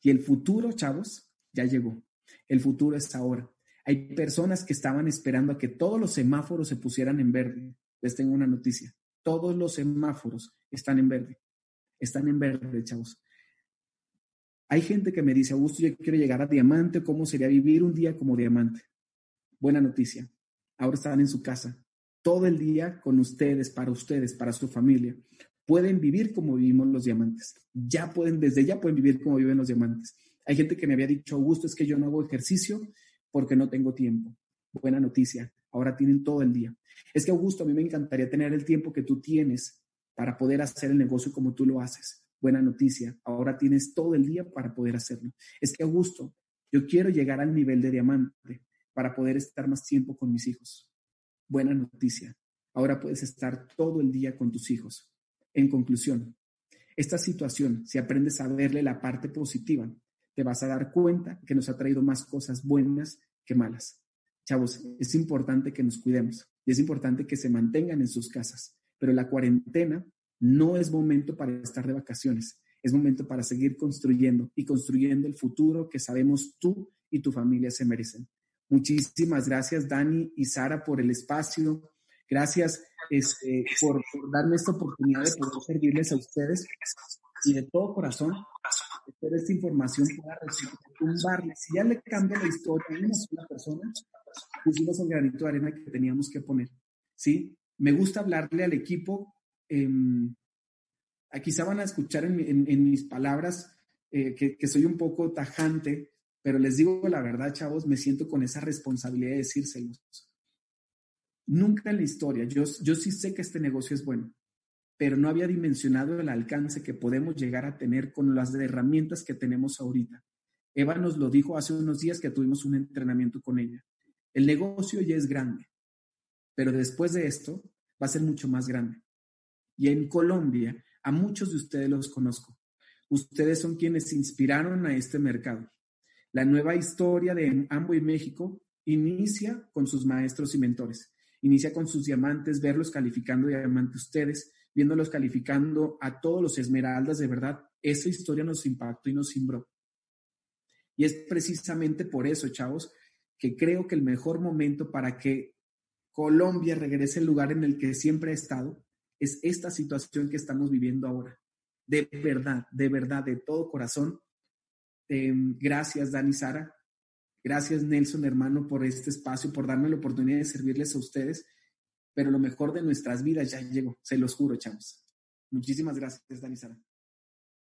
Y el futuro, chavos, ya llegó. El futuro es ahora. Hay personas que estaban esperando a que todos los semáforos se pusieran en verde. Les tengo una noticia. Todos los semáforos están en verde. Están en verde, chavos. Hay gente que me dice, Augusto, yo quiero llegar a diamante. ¿Cómo sería vivir un día como diamante? Buena noticia. Ahora están en su casa. Todo el día con ustedes, para ustedes, para su familia. Pueden vivir como vivimos los diamantes. Ya pueden, desde ya pueden vivir como viven los diamantes. Hay gente que me había dicho, Augusto, es que yo no hago ejercicio porque no tengo tiempo. Buena noticia, ahora tienen todo el día. Es que Augusto, a mí me encantaría tener el tiempo que tú tienes para poder hacer el negocio como tú lo haces. Buena noticia, ahora tienes todo el día para poder hacerlo. Es que Augusto, yo quiero llegar al nivel de diamante para poder estar más tiempo con mis hijos. Buena noticia, ahora puedes estar todo el día con tus hijos. En conclusión, esta situación, si aprendes a verle la parte positiva, te vas a dar cuenta que nos ha traído más cosas buenas que malas. Chavos, es importante que nos cuidemos y es importante que se mantengan en sus casas, pero la cuarentena no es momento para estar de vacaciones, es momento para seguir construyendo y construyendo el futuro que sabemos tú y tu familia se merecen. Muchísimas gracias, Dani y Sara, por el espacio. Gracias este, por, por darme esta oportunidad de poder servirles a ustedes y de todo corazón esta información pueda tumbarle. Si ya le cambia la historia a una persona, pusimos el granito de arena que teníamos que poner. ¿Sí? Me gusta hablarle al equipo. Eh, quizá van a escuchar en, mis palabras eh, que, que, soy un poco tajante, pero les digo la verdad, chavos, me siento con esa responsabilidad de decírselos. Nunca en la historia, yo, yo sí sé que este negocio es bueno pero no había dimensionado el alcance que podemos llegar a tener con las herramientas que tenemos ahorita. Eva nos lo dijo hace unos días que tuvimos un entrenamiento con ella. El negocio ya es grande, pero después de esto va a ser mucho más grande. Y en Colombia, a muchos de ustedes los conozco. Ustedes son quienes inspiraron a este mercado. La nueva historia de Amway México inicia con sus maestros y mentores. Inicia con sus diamantes, verlos calificando diamantes ustedes, viéndolos calificando a todos los esmeraldas, de verdad, esa historia nos impactó y nos cimbró. Y es precisamente por eso, chavos, que creo que el mejor momento para que Colombia regrese al lugar en el que siempre ha estado es esta situación que estamos viviendo ahora. De verdad, de verdad, de todo corazón. Em, gracias, Dani Sara. Gracias, Nelson, hermano, por este espacio, por darme la oportunidad de servirles a ustedes pero lo mejor de nuestras vidas ya llegó, se los juro, chavos. Muchísimas gracias, Dani Sara.